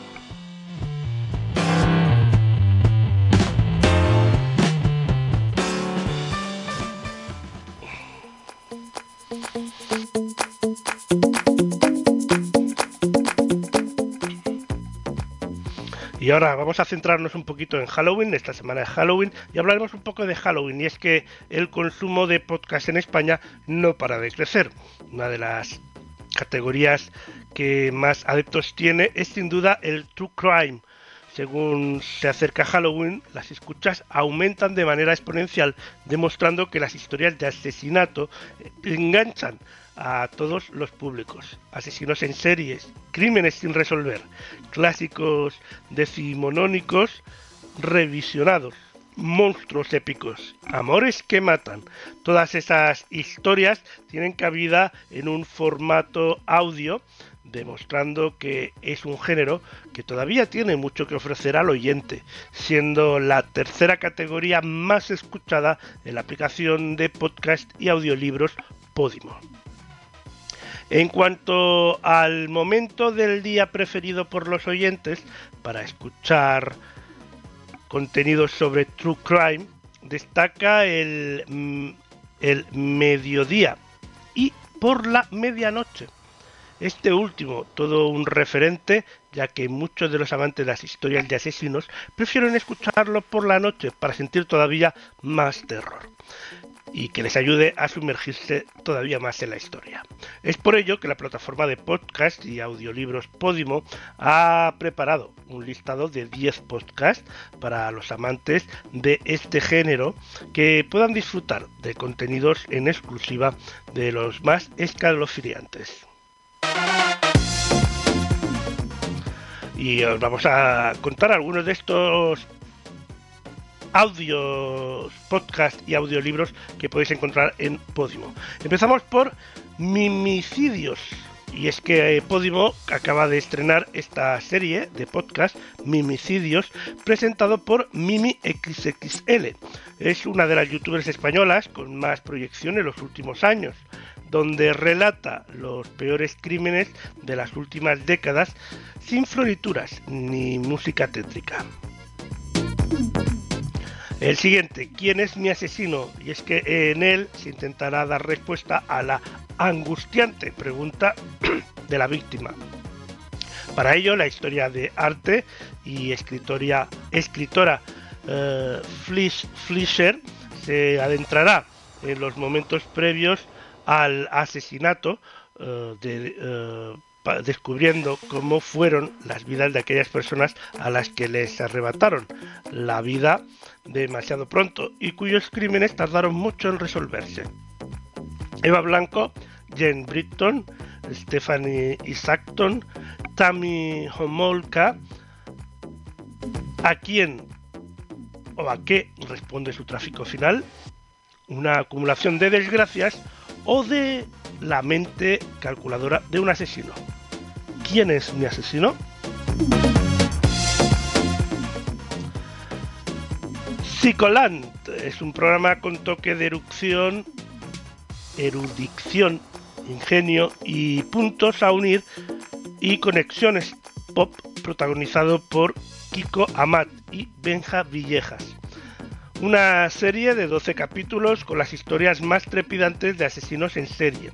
Y ahora vamos a centrarnos un poquito en Halloween, esta semana de Halloween, y hablaremos un poco de Halloween. Y es que el consumo de podcast en España no para de crecer. Una de las categorías que más adeptos tiene es sin duda el True Crime. según se acerca Halloween, las escuchas aumentan de manera exponencial, demostrando que las historias de asesinato enganchan a todos los públicos. Asesinos en series, crímenes sin resolver, clásicos decimonónicos revisionados, monstruos épicos, amores que matan. Todas esas historias tienen cabida en un formato audio demostrando que es un género que todavía tiene mucho que ofrecer al oyente, siendo la tercera categoría más escuchada en la aplicación de podcast y audiolibros Podimo. En cuanto al momento del día preferido por los oyentes para escuchar contenidos sobre True Crime, destaca el, mm, el mediodía y por la medianoche. Este último, todo un referente, ya que muchos de los amantes de las historias de asesinos prefieren escucharlo por la noche para sentir todavía más terror y que les ayude a sumergirse todavía más en la historia. Es por ello que la plataforma de podcast y audiolibros Podimo ha preparado un listado de 10 podcasts para los amantes de este género que puedan disfrutar de contenidos en exclusiva de los más escalofriantes. Y os vamos a contar algunos de estos audios, podcast y audiolibros que podéis encontrar en Podimo. Empezamos por Mimicidios. Y es que eh, Podimo acaba de estrenar esta serie de podcast, Mimicidios, presentado por Mimi XXL. Es una de las youtubers españolas con más proyección en los últimos años, donde relata los peores crímenes de las últimas décadas sin florituras ni música tétrica. El siguiente, ¿quién es mi asesino? Y es que en él se intentará dar respuesta a la angustiante pregunta <clears throat> de la víctima. Para ello, la historia de arte y escritora eh, Flischer se adentrará en los momentos previos al asesinato eh, eh, descubriendo cómo fueron las vidas de aquellas personas a las que les arrebataron la vida demasiado pronto y cuyos crímenes tardaron mucho en resolverse. Eva Blanco, Jane Britton, Stephanie Isaacton, Tammy Homolka, ¿a quién o a qué responde su tráfico final? Una acumulación de desgracias o de la mente calculadora de un asesino. ¿Quién es mi asesino? Psicoland es un programa con toque de erupción, erudición, ingenio y puntos a unir y conexiones pop protagonizado por Kiko Amat y Benja Villejas. Una serie de 12 capítulos con las historias más trepidantes de asesinos en serie.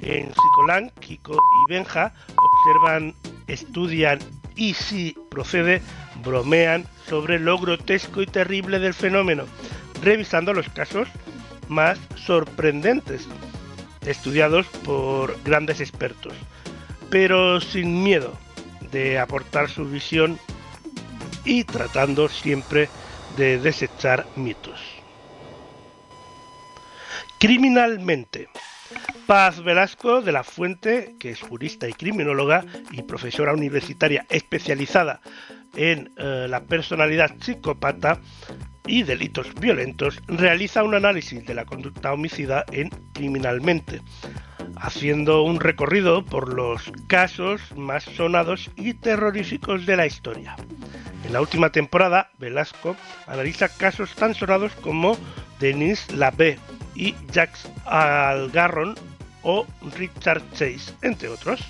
En Psicoland, Kiko y Benja observan, estudian y si procede, bromean sobre lo grotesco y terrible del fenómeno, revisando los casos más sorprendentes, estudiados por grandes expertos, pero sin miedo de aportar su visión y tratando siempre de desechar mitos. Criminalmente. Paz Velasco de la Fuente, que es jurista y criminóloga y profesora universitaria especializada en eh, la personalidad psicópata y delitos violentos, realiza un análisis de la conducta homicida en Criminalmente, haciendo un recorrido por los casos más sonados y terroríficos de la historia. En la última temporada, Velasco analiza casos tan sonados como Denis Labé y Jacques Algarron o Richard Chase, entre otros.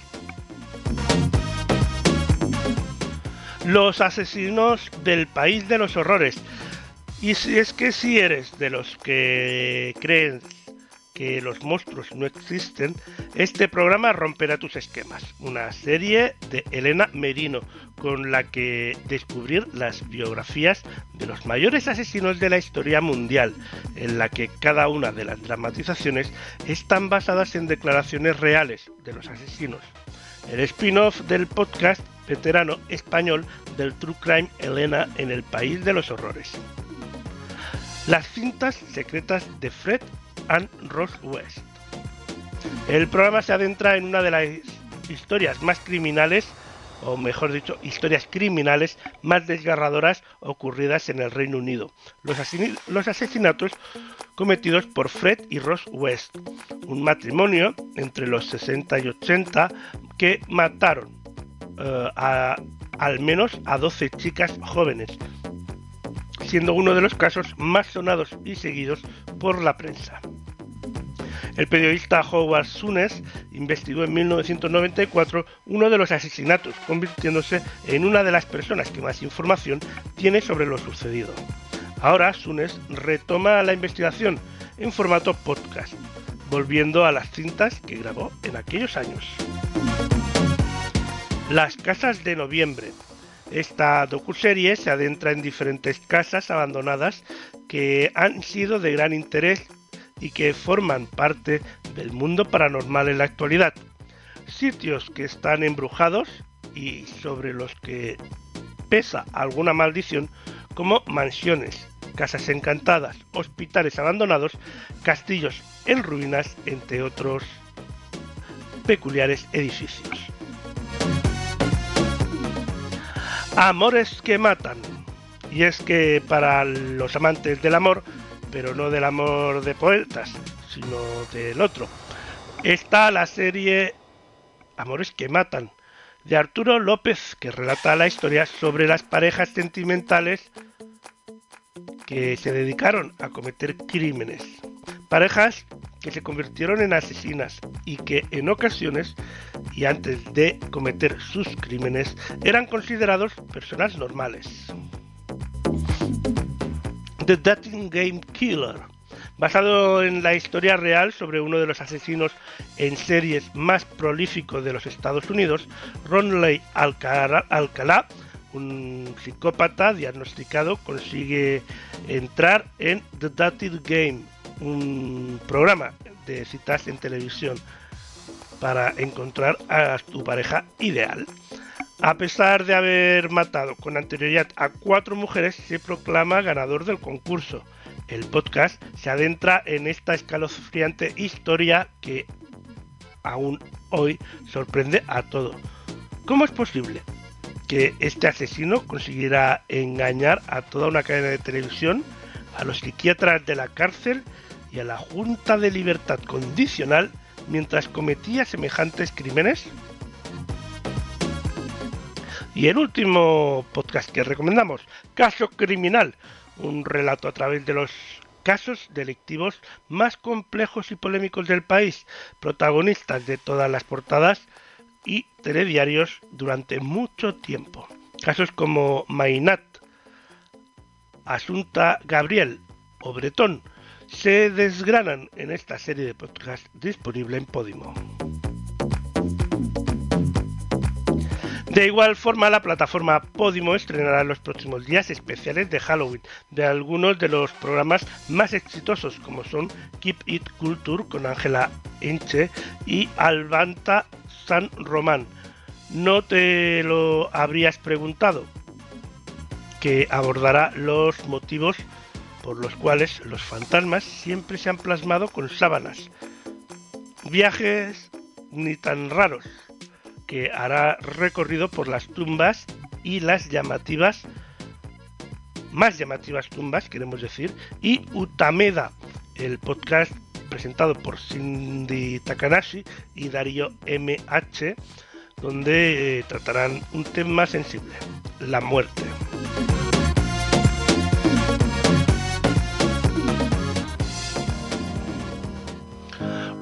Los asesinos del país de los horrores. Y si es que si eres de los que creen que los monstruos no existen, este programa romperá tus esquemas. Una serie de Elena Merino, con la que descubrir las biografías de los mayores asesinos de la historia mundial, en la que cada una de las dramatizaciones están basadas en declaraciones reales de los asesinos. El spin-off del podcast veterano español del True Crime Elena en el País de los Horrores. Las cintas secretas de Fred and Rose West. El programa se adentra en una de las historias más criminales, o mejor dicho, historias criminales más desgarradoras ocurridas en el Reino Unido. Los, los asesinatos cometidos por Fred y Rose West, un matrimonio entre los 60 y 80 que mataron eh, a, al menos a 12 chicas jóvenes, siendo uno de los casos más sonados y seguidos por la prensa. El periodista Howard Sunes investigó en 1994 uno de los asesinatos, convirtiéndose en una de las personas que más información tiene sobre lo sucedido. Ahora Sunes retoma la investigación en formato podcast, volviendo a las cintas que grabó en aquellos años. Las casas de noviembre. Esta docuserie se adentra en diferentes casas abandonadas que han sido de gran interés y que forman parte del mundo paranormal en la actualidad. Sitios que están embrujados y sobre los que pesa alguna maldición como mansiones, casas encantadas, hospitales abandonados, castillos en ruinas, entre otros peculiares edificios. Amores que matan. Y es que para los amantes del amor, pero no del amor de poetas, sino del otro, está la serie Amores que matan, de Arturo López, que relata la historia sobre las parejas sentimentales que se dedicaron a cometer crímenes. Parejas que se convirtieron en asesinas y que en ocasiones y antes de cometer sus crímenes eran considerados personas normales. The Dating Game Killer, basado en la historia real sobre uno de los asesinos en series más prolíficos de los Estados Unidos, Ronley Alcalá, un psicópata diagnosticado, consigue entrar en The Dating Game, un programa de citas en televisión para encontrar a tu pareja ideal. A pesar de haber matado con anterioridad a cuatro mujeres, se proclama ganador del concurso. El podcast se adentra en esta escalofriante historia que aún hoy sorprende a todos. ¿Cómo es posible que este asesino consiguiera engañar a toda una cadena de televisión, a los psiquiatras de la cárcel y a la Junta de Libertad Condicional mientras cometía semejantes crímenes? Y el último podcast que recomendamos, Caso Criminal, un relato a través de los casos delictivos más complejos y polémicos del país, protagonistas de todas las portadas y telediarios durante mucho tiempo. Casos como Mainat, Asunta Gabriel o Bretón se desgranan en esta serie de podcast disponible en Podimo. De igual forma, la plataforma Podimo estrenará en los próximos días especiales de Halloween de algunos de los programas más exitosos, como son Keep It Culture con Ángela Enche y Albanta Román. No te lo habrías preguntado, que abordará los motivos por los cuales los fantasmas siempre se han plasmado con sábanas. Viajes ni tan raros que hará recorrido por las tumbas y las llamativas, más llamativas tumbas, queremos decir, y Utameda, el podcast presentado por Cindy Takanashi y Darío MH, donde eh, tratarán un tema sensible, la muerte.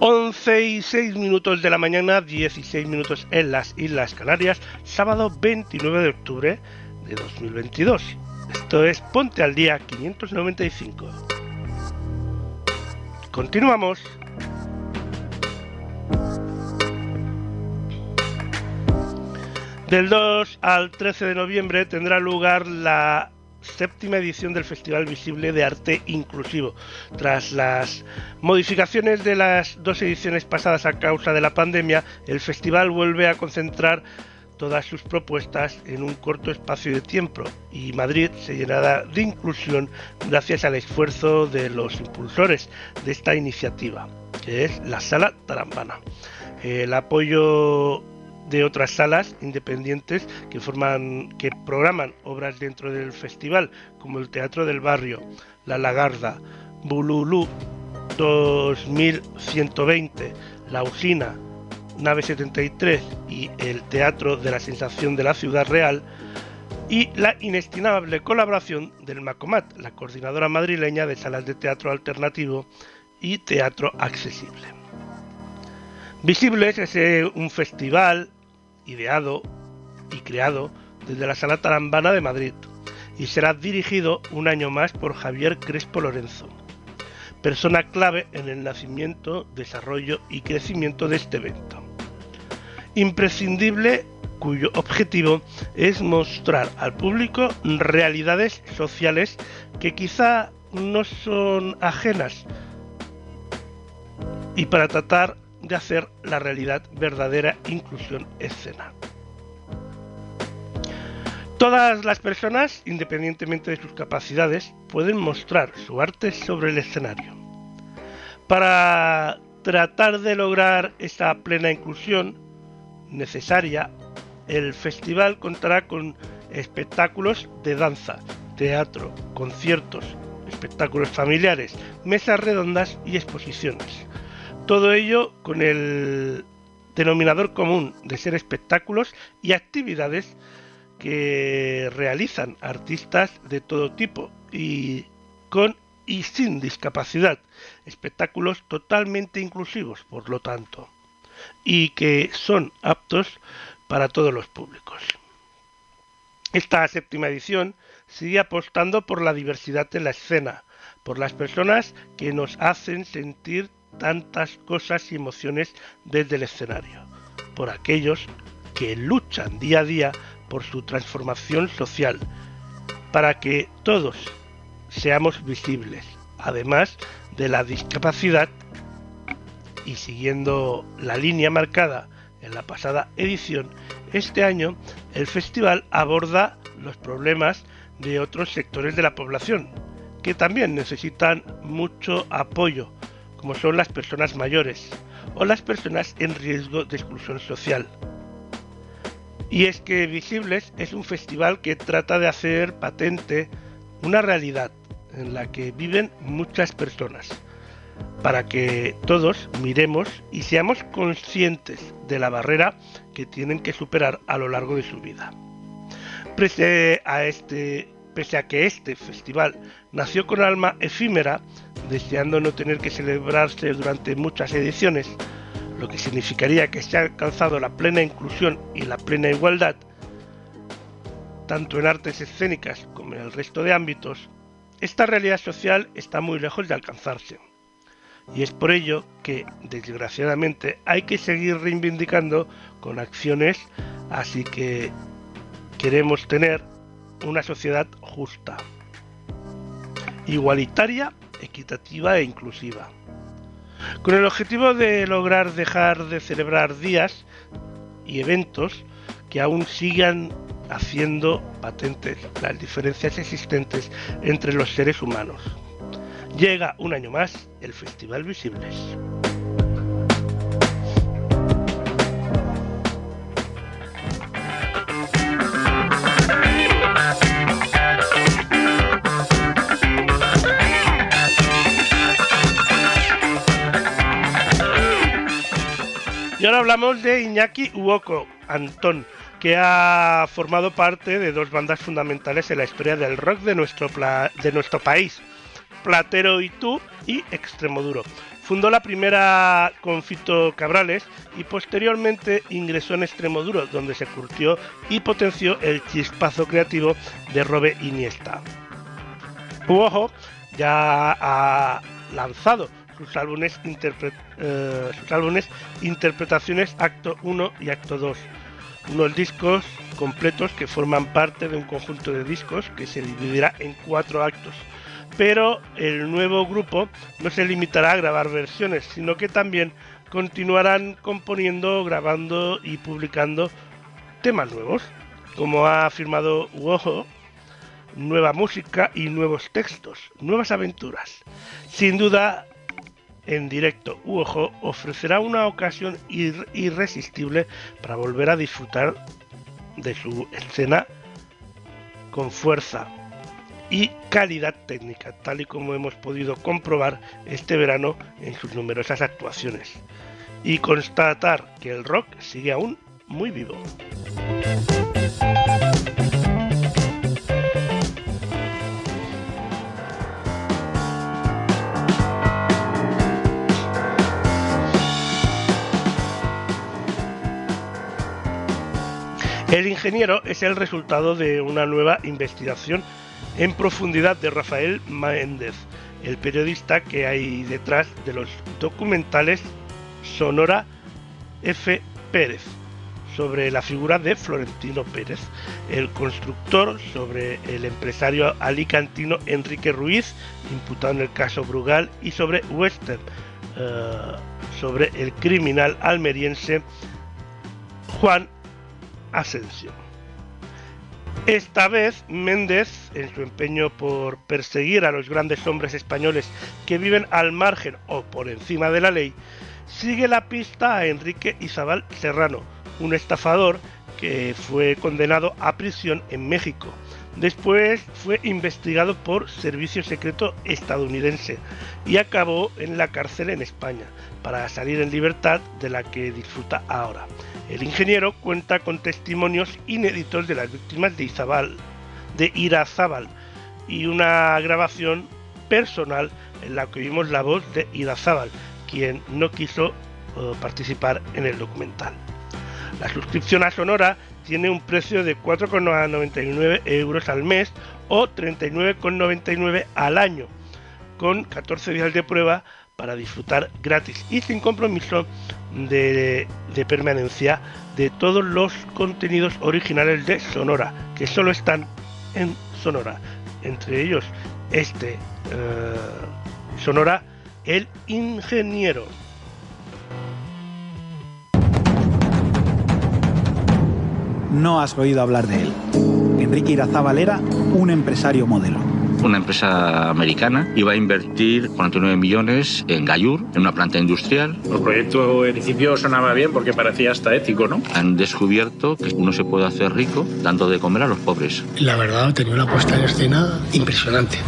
11 y 6 minutos de la mañana, 16 minutos en las Islas Canarias, sábado 29 de octubre de 2022. Esto es Ponte al Día 595. Continuamos. Del 2 al 13 de noviembre tendrá lugar la séptima edición del Festival Visible de Arte Inclusivo. Tras las modificaciones de las dos ediciones pasadas a causa de la pandemia, el festival vuelve a concentrar todas sus propuestas en un corto espacio de tiempo y Madrid se llenará de inclusión gracias al esfuerzo de los impulsores de esta iniciativa, que es la Sala Tarambana. El apoyo de otras salas independientes que forman que programan obras dentro del festival, como el Teatro del Barrio, La Lagarda, Bululú 2120, La Usina, Nave 73 y el Teatro de la Sensación de la Ciudad Real, y la inestimable colaboración del MACOMAT, la coordinadora madrileña de salas de teatro alternativo y teatro accesible. Visibles es un festival ideado y creado desde la Sala Tarambana de Madrid y será dirigido un año más por Javier Crespo Lorenzo, persona clave en el nacimiento, desarrollo y crecimiento de este evento. Imprescindible cuyo objetivo es mostrar al público realidades sociales que quizá no son ajenas y para tratar de hacer la realidad verdadera inclusión escena. Todas las personas, independientemente de sus capacidades, pueden mostrar su arte sobre el escenario. Para tratar de lograr esta plena inclusión necesaria, el festival contará con espectáculos de danza, teatro, conciertos, espectáculos familiares, mesas redondas y exposiciones. Todo ello con el denominador común de ser espectáculos y actividades que realizan artistas de todo tipo y con y sin discapacidad, espectáculos totalmente inclusivos, por lo tanto, y que son aptos para todos los públicos. Esta séptima edición sigue apostando por la diversidad en la escena, por las personas que nos hacen sentir tantas cosas y emociones desde el escenario, por aquellos que luchan día a día por su transformación social, para que todos seamos visibles, además de la discapacidad y siguiendo la línea marcada en la pasada edición, este año el festival aborda los problemas de otros sectores de la población, que también necesitan mucho apoyo, como son las personas mayores o las personas en riesgo de exclusión social. Y es que Visibles es un festival que trata de hacer patente una realidad en la que viven muchas personas, para que todos miremos y seamos conscientes de la barrera que tienen que superar a lo largo de su vida. Pese a, este, pese a que este festival nació con alma efímera, deseando no tener que celebrarse durante muchas ediciones, lo que significaría que se ha alcanzado la plena inclusión y la plena igualdad, tanto en artes escénicas como en el resto de ámbitos, esta realidad social está muy lejos de alcanzarse. Y es por ello que, desgraciadamente, hay que seguir reivindicando con acciones, así que queremos tener una sociedad justa, igualitaria, equitativa e inclusiva con el objetivo de lograr dejar de celebrar días y eventos que aún sigan haciendo patentes las diferencias existentes entre los seres humanos. Llega un año más el Festival Visibles. Y ahora hablamos de Iñaki Uoko, Antón, que ha formado parte de dos bandas fundamentales en la historia del rock de nuestro, de nuestro país, Platero y Tú y Extremoduro. Fundó la primera con Fito Cabrales y posteriormente ingresó en Extremoduro, donde se curtió y potenció el chispazo creativo de Robe Iniesta. Uojo ya ha lanzado sus álbumes, eh, sus álbumes Interpretaciones Acto 1 y Acto 2. Unos discos completos que forman parte de un conjunto de discos que se dividirá en cuatro actos. Pero el nuevo grupo no se limitará a grabar versiones, sino que también continuarán componiendo, grabando y publicando temas nuevos, como ha afirmado Wojo, nueva música y nuevos textos, nuevas aventuras. Sin duda, en directo, Uojo ofrecerá una ocasión irresistible para volver a disfrutar de su escena con fuerza y calidad técnica, tal y como hemos podido comprobar este verano en sus numerosas actuaciones, y constatar que el rock sigue aún muy vivo. El ingeniero es el resultado de una nueva investigación en profundidad de Rafael Méndez, el periodista que hay detrás de los documentales Sonora F. Pérez, sobre la figura de Florentino Pérez, el constructor sobre el empresario alicantino Enrique Ruiz, imputado en el caso Brugal, y sobre Western, eh, sobre el criminal almeriense Juan Ascensión. Esta vez Méndez, en su empeño por perseguir a los grandes hombres españoles que viven al margen o por encima de la ley, sigue la pista a Enrique Izabal Serrano, un estafador que fue condenado a prisión en México. Después fue investigado por Servicio Secreto estadounidense y acabó en la cárcel en España, para salir en libertad de la que disfruta ahora. El ingeniero cuenta con testimonios inéditos de las víctimas de Izabal, de Irazábal, y una grabación personal en la que vimos la voz de Irazábal, quien no quiso eh, participar en el documental. La suscripción a Sonora tiene un precio de 4,99 euros al mes o 39,99 al año, con 14 días de prueba para disfrutar gratis y sin compromiso de, permanencia de todos los contenidos originales de Sonora, que solo están en Sonora. Entre ellos, este eh, Sonora, el ingeniero. No has oído hablar de él. Enrique Irazábal era un empresario modelo una empresa americana iba a invertir 49 millones en Gayur, en una planta industrial. El proyecto en principio sonaba bien porque parecía hasta ético, ¿no? Han descubierto que uno se puede hacer rico dando de comer a los pobres. La verdad, tenía una puesta en escena impresionante.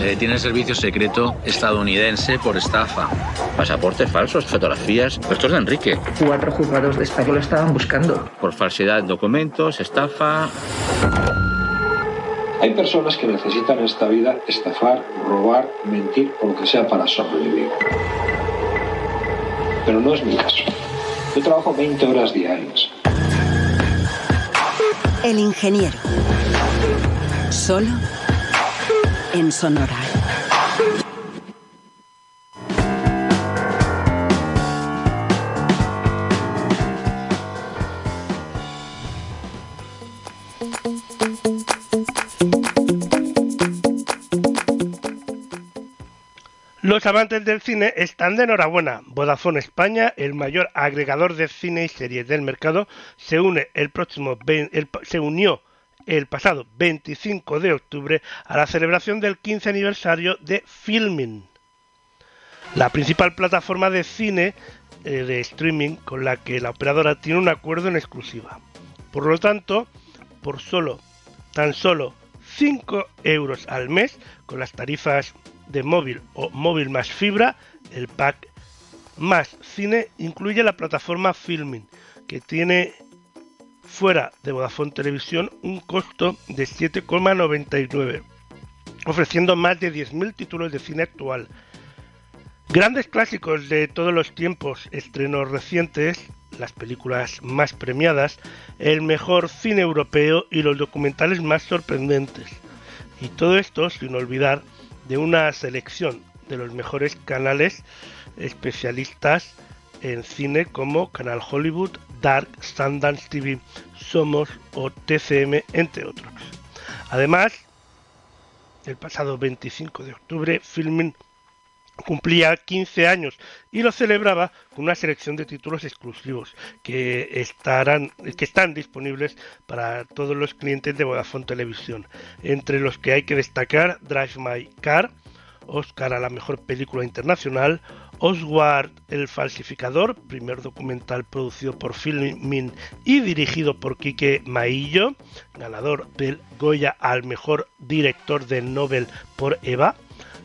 Eh, tiene servicio secreto estadounidense por estafa. Pasaportes falsos, fotografías. Esto es de Enrique. Cuatro juzgados de España lo estaban buscando. Por falsedad de documentos, estafa. Hay personas que necesitan en esta vida estafar, robar, mentir o lo que sea para sobrevivir. Pero no es mi caso. Yo trabajo 20 horas diarias. El ingeniero. Solo en Sonora. Los amantes del cine están de enhorabuena. Vodafone España, el mayor agregador de cine y series del mercado, se une el próximo se unió el pasado 25 de octubre a la celebración del 15 aniversario de Filming, la principal plataforma de cine eh, de streaming con la que la operadora tiene un acuerdo en exclusiva. Por lo tanto, por solo tan solo 5 euros al mes con las tarifas de móvil o móvil más fibra, el pack más cine incluye la plataforma Filming, que tiene fuera de Vodafone Televisión un costo de 7,99, ofreciendo más de 10.000 títulos de cine actual. Grandes clásicos de todos los tiempos, estrenos recientes, las películas más premiadas, el mejor cine europeo y los documentales más sorprendentes. Y todo esto sin olvidar de una selección de los mejores canales especialistas en cine como Canal Hollywood, Dark, Sundance TV, Somos o TCM, entre otros. Además, el pasado 25 de octubre, Filming cumplía 15 años y lo celebraba con una selección de títulos exclusivos que estarán que están disponibles para todos los clientes de Vodafone Televisión, entre los que hay que destacar Drive My Car, Oscar a la mejor película internacional, Oswald el falsificador, primer documental producido por Filmin y dirigido por Quique Maillo, ganador del Goya al mejor director del Nobel por Eva,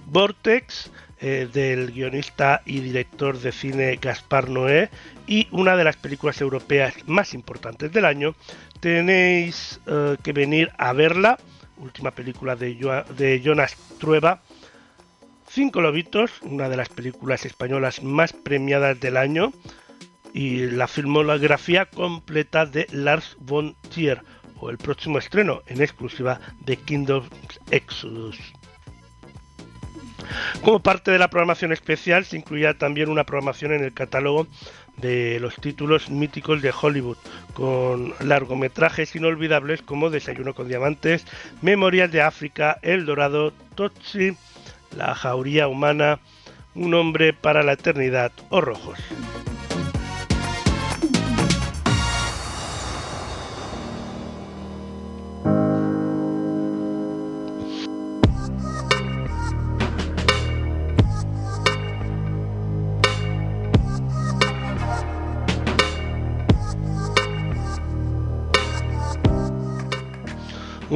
Vortex, eh, del guionista y director de cine Gaspar Noé y una de las películas europeas más importantes del año. Tenéis eh, que venir a verla, última película de, Jonas Trueba. Cinco Lobitos, una de las películas españolas más premiadas del año, y la filmografía completa de Lars von Trier, o el próximo estreno en exclusiva de Kingdoms Exodus. Como parte de la programación especial se incluía también una programación en el catálogo de los títulos míticos de Hollywood, con largometrajes inolvidables como Desayuno con Diamantes, Memorias de África, El Dorado, Tochi, La Jauría Humana, Un Hombre para la Eternidad o Rojos.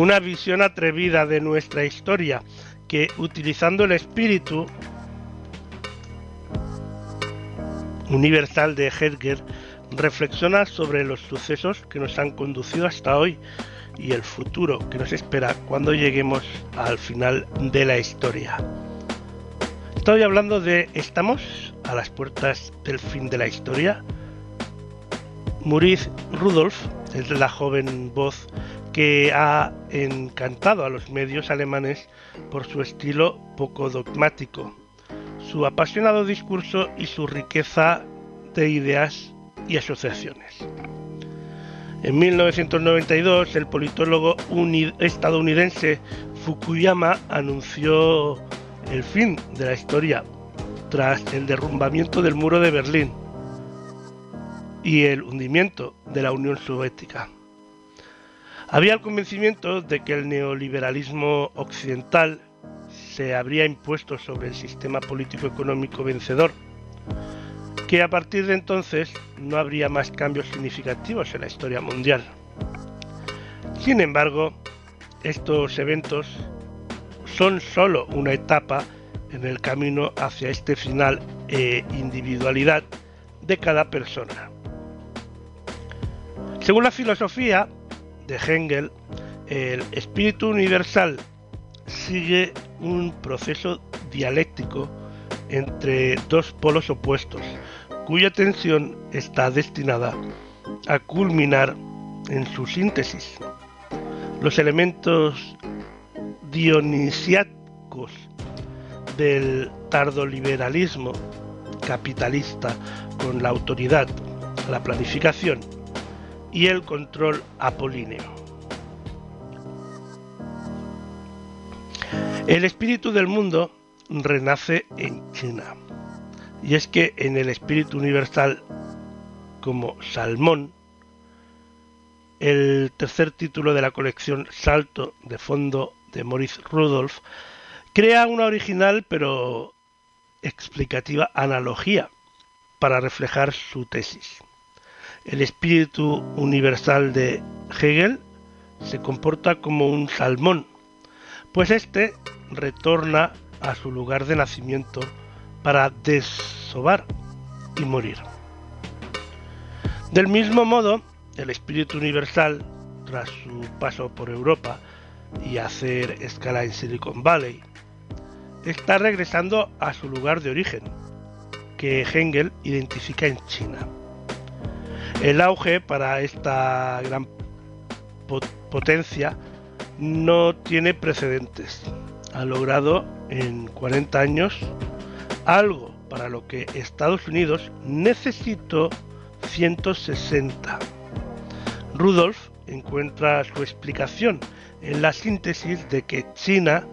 Una visión atrevida de nuestra historia que utilizando el espíritu universal de Hegel reflexiona sobre los sucesos que nos han conducido hasta hoy y el futuro que nos espera cuando lleguemos al final de la historia. Estoy hablando de ¿Estamos a las puertas del fin de la historia? Maurice Rudolph es la joven voz que ha encantado a los medios alemanes por su estilo poco dogmático, su apasionado discurso y su riqueza de ideas y asociaciones. En 1992, el politólogo estadounidense Fukuyama anunció el fin de la historia tras el derrumbamiento del muro de Berlín y el hundimiento de la Unión Soviética. Había el convencimiento de que el neoliberalismo occidental se habría impuesto sobre el sistema político-económico vencedor, que a partir de entonces no habría más cambios significativos en la historia mundial. Sin embargo, estos eventos son sólo una etapa en el camino hacia este final e individualidad de cada persona. Según la filosofía, de Hegel, el espíritu universal sigue un proceso dialéctico entre dos polos opuestos, cuya tensión está destinada a culminar en su síntesis. Los elementos dionisiacos del tardoliberalismo capitalista con la autoridad, la planificación y el control apolíneo. El espíritu del mundo renace en China. Y es que en el espíritu universal como Salmón, el tercer título de la colección Salto de fondo de Maurice Rudolph, crea una original pero explicativa analogía para reflejar su tesis. El espíritu universal de Hegel se comporta como un salmón, pues éste retorna a su lugar de nacimiento para desovar y morir. Del mismo modo, el espíritu universal, tras su paso por Europa y hacer escala en Silicon Valley, está regresando a su lugar de origen, que Hegel identifica en China. El auge para esta gran potencia no tiene precedentes. Ha logrado en 40 años algo para lo que Estados Unidos necesitó 160. Rudolf encuentra su explicación en la síntesis de que China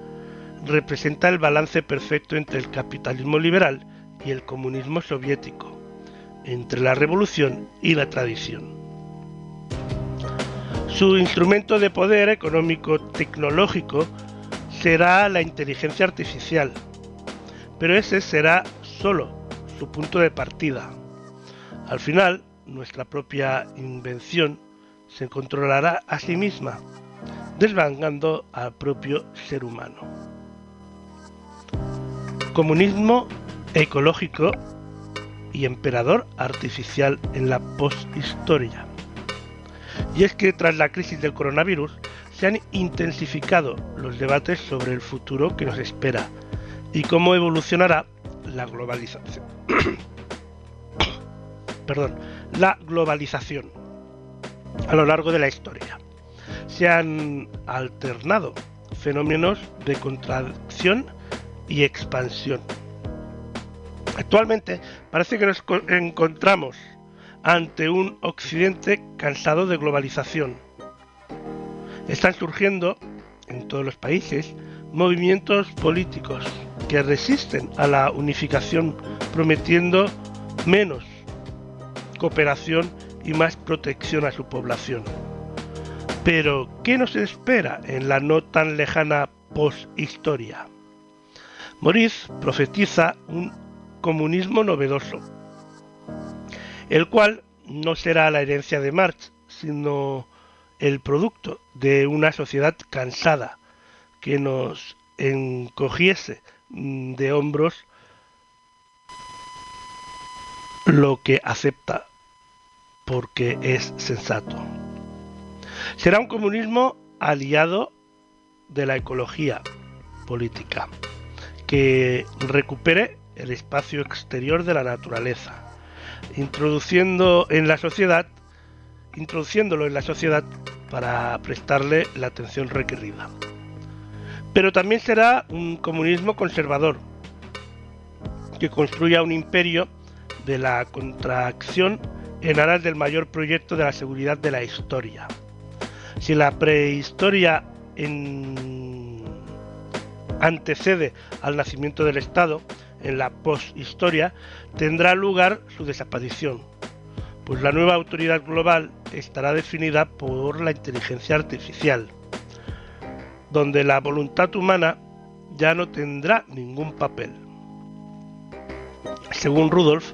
representa el balance perfecto entre el capitalismo liberal y el comunismo soviético, entre la revolución y la tradición. Su instrumento de poder económico-tecnológico será la inteligencia artificial, pero ese será solo su punto de partida. Al final, nuestra propia invención se controlará a sí misma, desvangando al propio ser humano. Comunismo ecológico y emperador artificial en la posthistoria. Y es que tras la crisis del coronavirus se han intensificado los debates sobre el futuro que nos espera y cómo evolucionará la globalización. <coughs> Perdón, la globalización a lo largo de la historia. Se han alternado fenómenos de contracción y expansión. Actualmente parece que nos encontramos ante un occidente cansado de globalización. Están surgiendo en todos los países movimientos políticos que resisten a la unificación prometiendo menos cooperación y más protección a su población. Pero, ¿qué nos espera en la no tan lejana posthistoria? Maurice profetiza un comunismo novedoso, el cual no será la herencia de Marx, sino el producto de una sociedad cansada que nos encogiese de hombros lo que acepta porque es sensato. Será un comunismo aliado de la ecología política, que recupere el espacio exterior de la naturaleza, introduciendo en la sociedad, introduciéndolo en la sociedad para prestarle la atención requerida. Pero también será un comunismo conservador, que construya un imperio de la contracción en aras del mayor proyecto de la seguridad de la historia. Si la prehistoria antecede al nacimiento del Estado, en la posthistoria tendrá lugar su desaparición, pues la nueva autoridad global estará definida por la inteligencia artificial, donde la voluntad humana ya no tendrá ningún papel. Según Rudolf,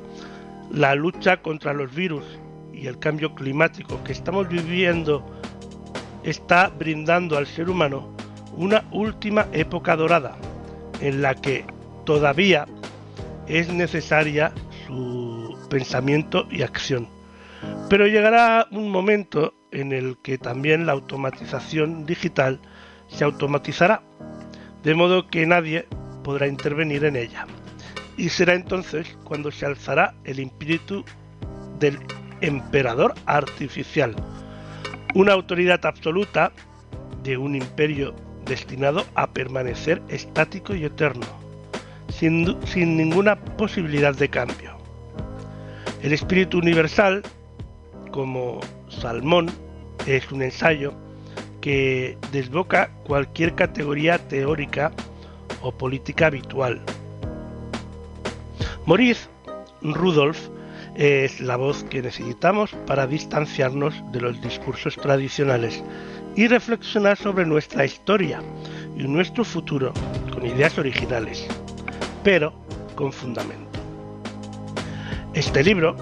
la lucha contra los virus y el cambio climático que estamos viviendo está brindando al ser humano una última época dorada en la que todavía es necesaria su pensamiento y acción. Pero llegará un momento en el que también la automatización digital se automatizará, de modo que nadie podrá intervenir en ella y será entonces cuando se alzará el espíritu del emperador artificial, una autoridad absoluta de un imperio destinado a permanecer estático y eterno, sin, ninguna posibilidad de cambio. El espíritu universal, como Salmón, es un ensayo que desboca cualquier categoría teórica o política habitual Maurice Rudolph es la voz que necesitamos para distanciarnos de los discursos tradicionales y reflexionar sobre nuestra historia y nuestro futuro con ideas originales, pero con fundamento. Este libro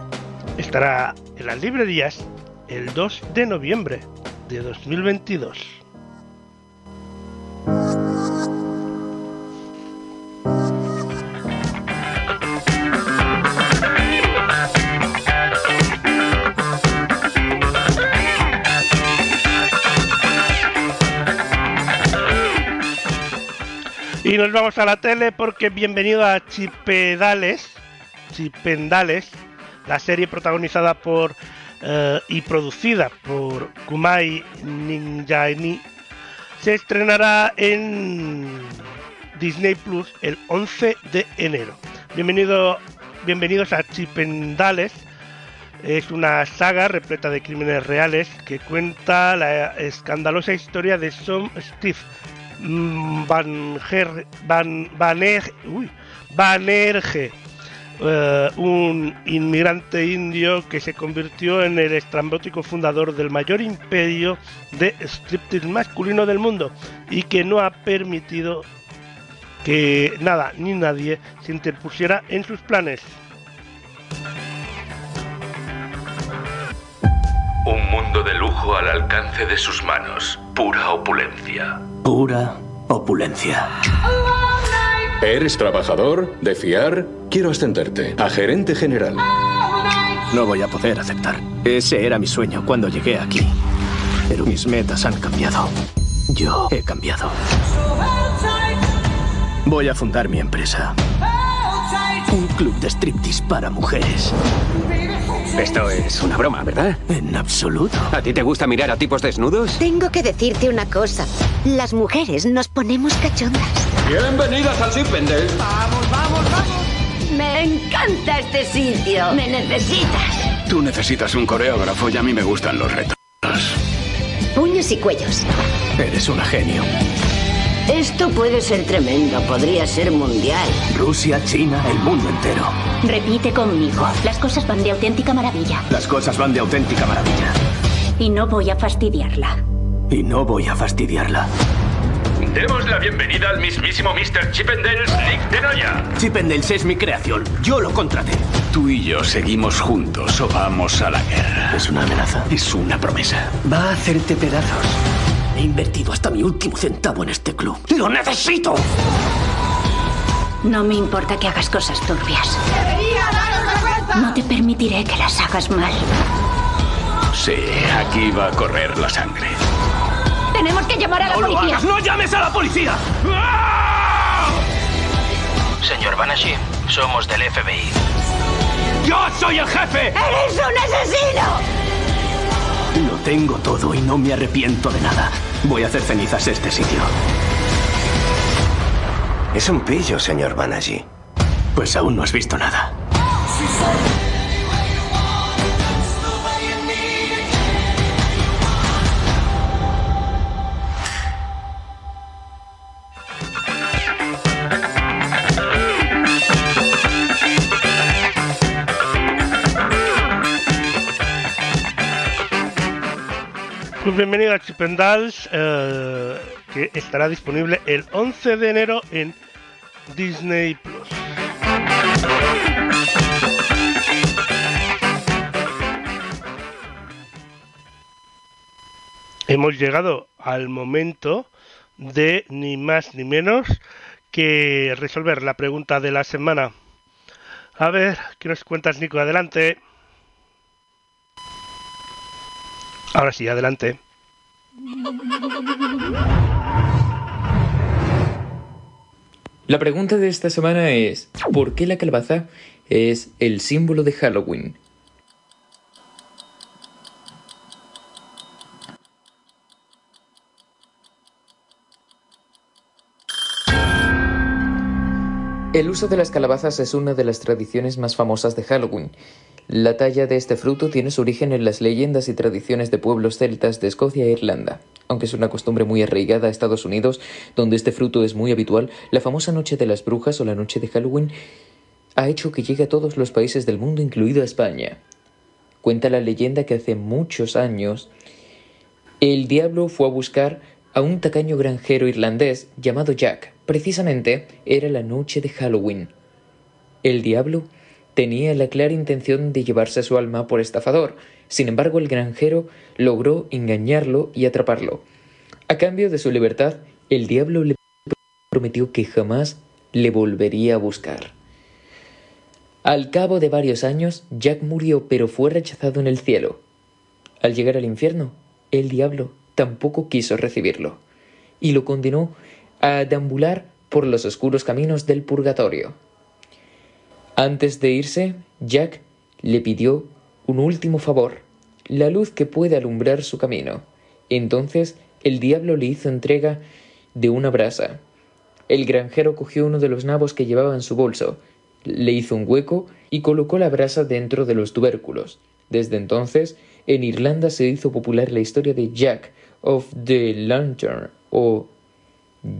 estará en las librerías el 2 de noviembre de 2022. Nos vamos a la tele porque bienvenido a Chipedales, Chipendales, la serie protagonizada por eh, y producida por Kumai Ninjani, se estrenará en Disney Plus el 11 de enero. Bienvenido, bienvenidos a Chipendales. Es una saga repleta de crímenes reales que cuenta la escandalosa historia de Som Steve, Van, Ger- Van, Vaner- uy, eh, un inmigrante indio que se convirtió en el estrambótico fundador del mayor imperio de striptease masculino del mundo y que no ha permitido que nada ni nadie se interpusiera en sus planes. Un mundo de lujo al alcance de sus manos. Pura opulencia. Pura opulencia. ¿Eres trabajador? ¿De fiar? Quiero ascenderte a gerente general. No voy a poder aceptar. Ese era mi sueño cuando llegué aquí. Pero mis metas han cambiado. Yo he cambiado. Voy a fundar mi empresa. Un club de striptease para mujeres. Esto es una broma, ¿verdad? En absoluto. ¿A ti te gusta mirar a tipos desnudos? Tengo que decirte una cosa. Las mujeres nos ponemos cachondas. Bienvenidas al Sipendel. ¡Vamos, vamos, vamos! Me encanta este sitio. Me necesitas. Tú necesitas un coreógrafo y a mí me gustan los retos. Puños y cuellos. Eres una genio. Esto puede ser tremendo. Podría ser mundial. Rusia, China, el mundo entero. Repite conmigo. Las cosas van de auténtica maravilla. Las cosas van de auténtica maravilla. Y no voy a fastidiarla. Y no voy a fastidiarla. Demos la bienvenida al mismísimo Mr. Chippendales Nick de Noya. Chippendales es mi creación. Yo lo contraté. Tú y yo seguimos juntos o vamos a la guerra. ¿Es una amenaza? Es una promesa. Va a hacerte pedazos. He invertido hasta mi último centavo en este club. ¡Lo necesito! No me importa que hagas cosas turbias. No te permitiré que las hagas mal. Sí, aquí va a correr la sangre. Tenemos que llamar a la ¡No lo policía. hagas! ¡No llames a la policía! Señor Banashee, somos del FBI. ¡Yo soy el jefe! ¡Eres un asesino! Lo tengo todo y no me arrepiento de nada. Voy a hacer cenizas este sitio. Es un pillo, señor Banaji. Pues aún no has visto nada. Bienvenido a Chipendals, eh, que estará disponible el 11 de enero en Disney Plus. Hemos llegado al momento de ni más ni menos que resolver la pregunta de la semana. A ver, ¿qué nos cuentas, Nico? Adelante. Ahora sí, adelante. La pregunta de esta semana es, ¿por qué la calabaza es el símbolo de Halloween? El uso de las calabazas es una de las tradiciones más famosas de Halloween. La talla de este fruto tiene su origen en las leyendas y tradiciones de pueblos celtas de Escocia e Irlanda. Aunque es una costumbre muy arraigada a Estados Unidos, donde este fruto es muy habitual, la famosa Noche de las Brujas o la Noche de Halloween ha hecho que llegue a todos los países del mundo, incluido a España. Cuenta la leyenda que hace muchos años el diablo fue a buscar a un tacaño granjero irlandés llamado Jack. Precisamente era la noche de Halloween. El diablo tenía la clara intención de llevarse su alma por estafador. Sin embargo, el granjero logró engañarlo y atraparlo. A cambio de su libertad, el diablo le prometió que jamás le volvería a buscar. Al cabo de varios años, Jack murió pero fue rechazado en el cielo. Al llegar al infierno, el diablo tampoco quiso recibirlo y lo condenó a deambular por los oscuros caminos del purgatorio. Antes de irse, Jack le pidió un último favor, la luz que puede alumbrar su camino. Entonces el diablo le hizo entrega de una brasa. El granjero cogió uno de los nabos que llevaba en su bolso, le hizo un hueco y colocó la brasa dentro de los tubérculos. Desde entonces, en Irlanda se hizo popular la historia de Jack of the Lantern o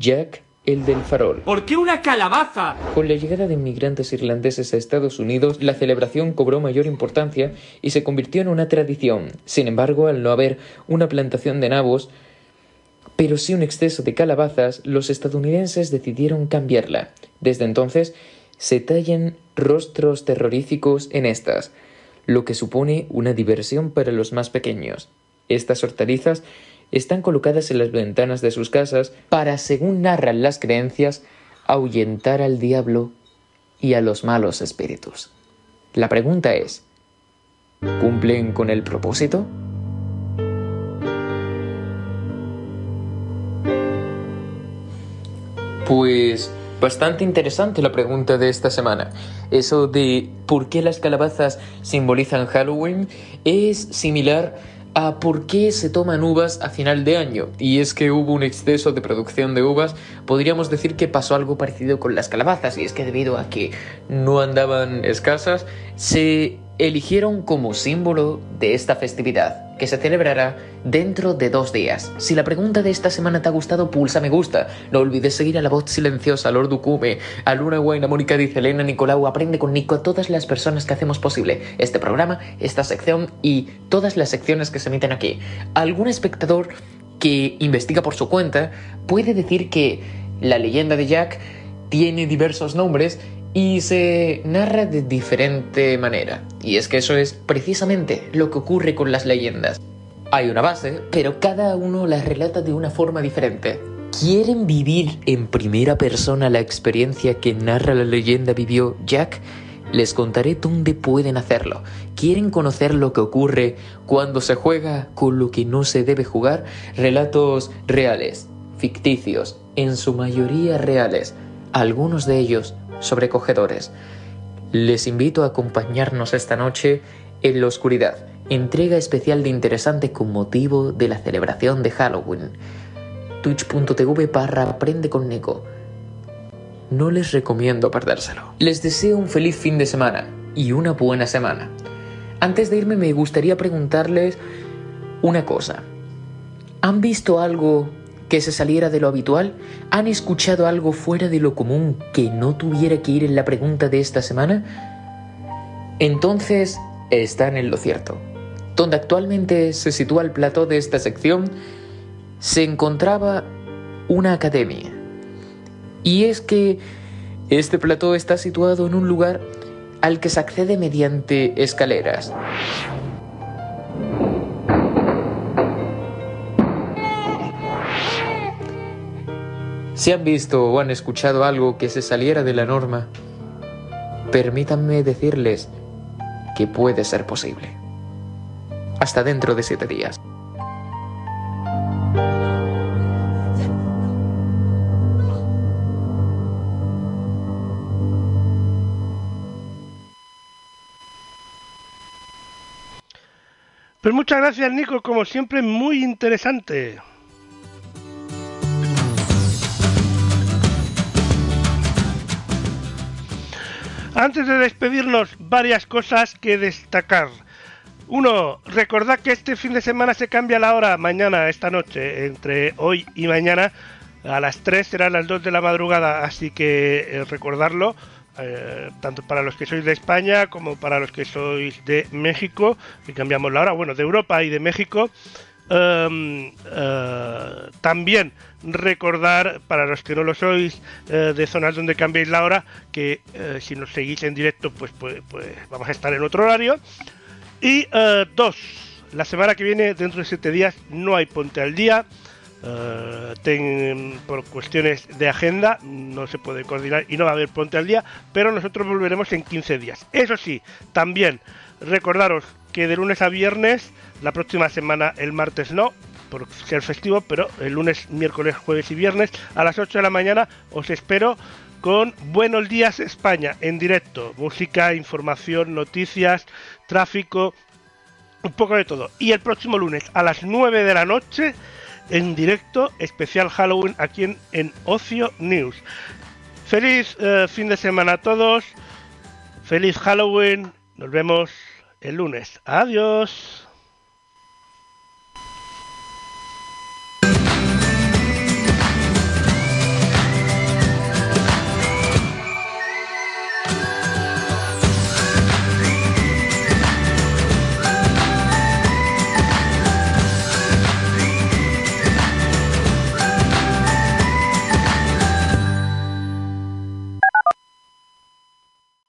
Jack el del farol. ¿Por qué una calabaza? Con la llegada de inmigrantes irlandeses a Estados Unidos, la celebración cobró mayor importancia y se convirtió en una tradición. Sin embargo, al no haber una plantación de nabos, pero sí un exceso de calabazas, los estadounidenses decidieron cambiarla. Desde entonces, se tallan rostros terroríficos en estas, lo que supone una diversión para los más pequeños. Estas hortalizas están colocadas en las ventanas de sus casas para, según narran las creencias, ahuyentar al diablo y a los malos espíritus. La pregunta es, ¿cumplen con el propósito? Pues bastante interesante la pregunta de esta semana. Eso de por qué las calabazas simbolizan Halloween es similar a por qué se toman uvas a final de año. Y es que hubo un exceso de producción de uvas, podríamos decir que pasó algo parecido con las calabazas, y es que debido a que no andaban escasas, se eligieron como símbolo de esta festividad, que se celebrará dentro de dos días. Si la pregunta de esta semana te ha gustado, pulsa me gusta. No olvides seguir a la voz silenciosa, a Lord Ukume, a Luna Guaina, Mónica Dice, Elena, Nicolau, Aprende con Nico, a todas las personas que hacemos posible este programa, esta sección y todas las secciones que se emiten aquí. Algún espectador que investiga por su cuenta puede decir que la leyenda de Jack tiene diversos nombres y se narra de diferente manera. Y es que eso es precisamente lo que ocurre con las leyendas. Hay una base, pero cada uno las relata de una forma diferente. ¿Quieren vivir en primera persona la experiencia que narra la leyenda vivió Jack? Les contaré dónde pueden hacerlo. ¿Quieren conocer lo que ocurre cuando se juega con lo que no se debe jugar? Relatos reales, ficticios, en su mayoría reales, algunos de ellos sobrecogedores. Les invito a acompañarnos esta noche en la oscuridad, entrega especial de interesante con motivo de la celebración de Halloween. twitch.tv barra con. No les recomiendo perdérselo. Les deseo un feliz fin de semana y una buena semana. Antes de irme me gustaría preguntarles una cosa. ¿Han visto algo que se saliera de lo habitual? ¿Han escuchado algo fuera de lo común que no tuviera que ir en la pregunta de esta semana? Entonces están en lo cierto. Donde actualmente se sitúa el plató de esta sección, se encontraba una academia. Y es que este plató está situado en un lugar al que se accede mediante escaleras. Si han visto o han escuchado algo que se saliera de la norma, permítanme decirles que puede ser posible. Hasta dentro de siete días. Pues muchas gracias Nico, como siempre muy interesante. Antes de despedirnos, varias cosas que destacar. Uno, recordad que este fin de semana se cambia la hora, mañana, esta noche, entre hoy y mañana, a las 3 serán las 2 de la madrugada, así que eh, recordarlo, eh, tanto para los que sois de España como para los que sois de México, que cambiamos la hora, bueno, de Europa y de México. Em, eh, también recordar, para los que no lo sois, eh, de zonas donde cambiéis la hora, que eh, si nos seguís en directo, pues, pues, pues, vamos a estar en otro horario. Y dos, la semana que viene, dentro de siete días, no hay ponte al día. por cuestiones de agenda no se puede coordinar y no va a haber ponte al día, pero nosotros volveremos en 15 días. Eso sí, también recordaros que de lunes a viernes la próxima semana, el martes no, por ser festivo, pero el lunes, miércoles, jueves y viernes a las 8 de la mañana os espero con Buenos Días España en directo. Música, información, noticias, tráfico, un poco de todo. Y el próximo lunes a las 9 de la noche en directo, especial Halloween aquí en, Ocio News. Feliz eh, fin de semana a todos. Feliz Halloween. Nos vemos el lunes. Adiós.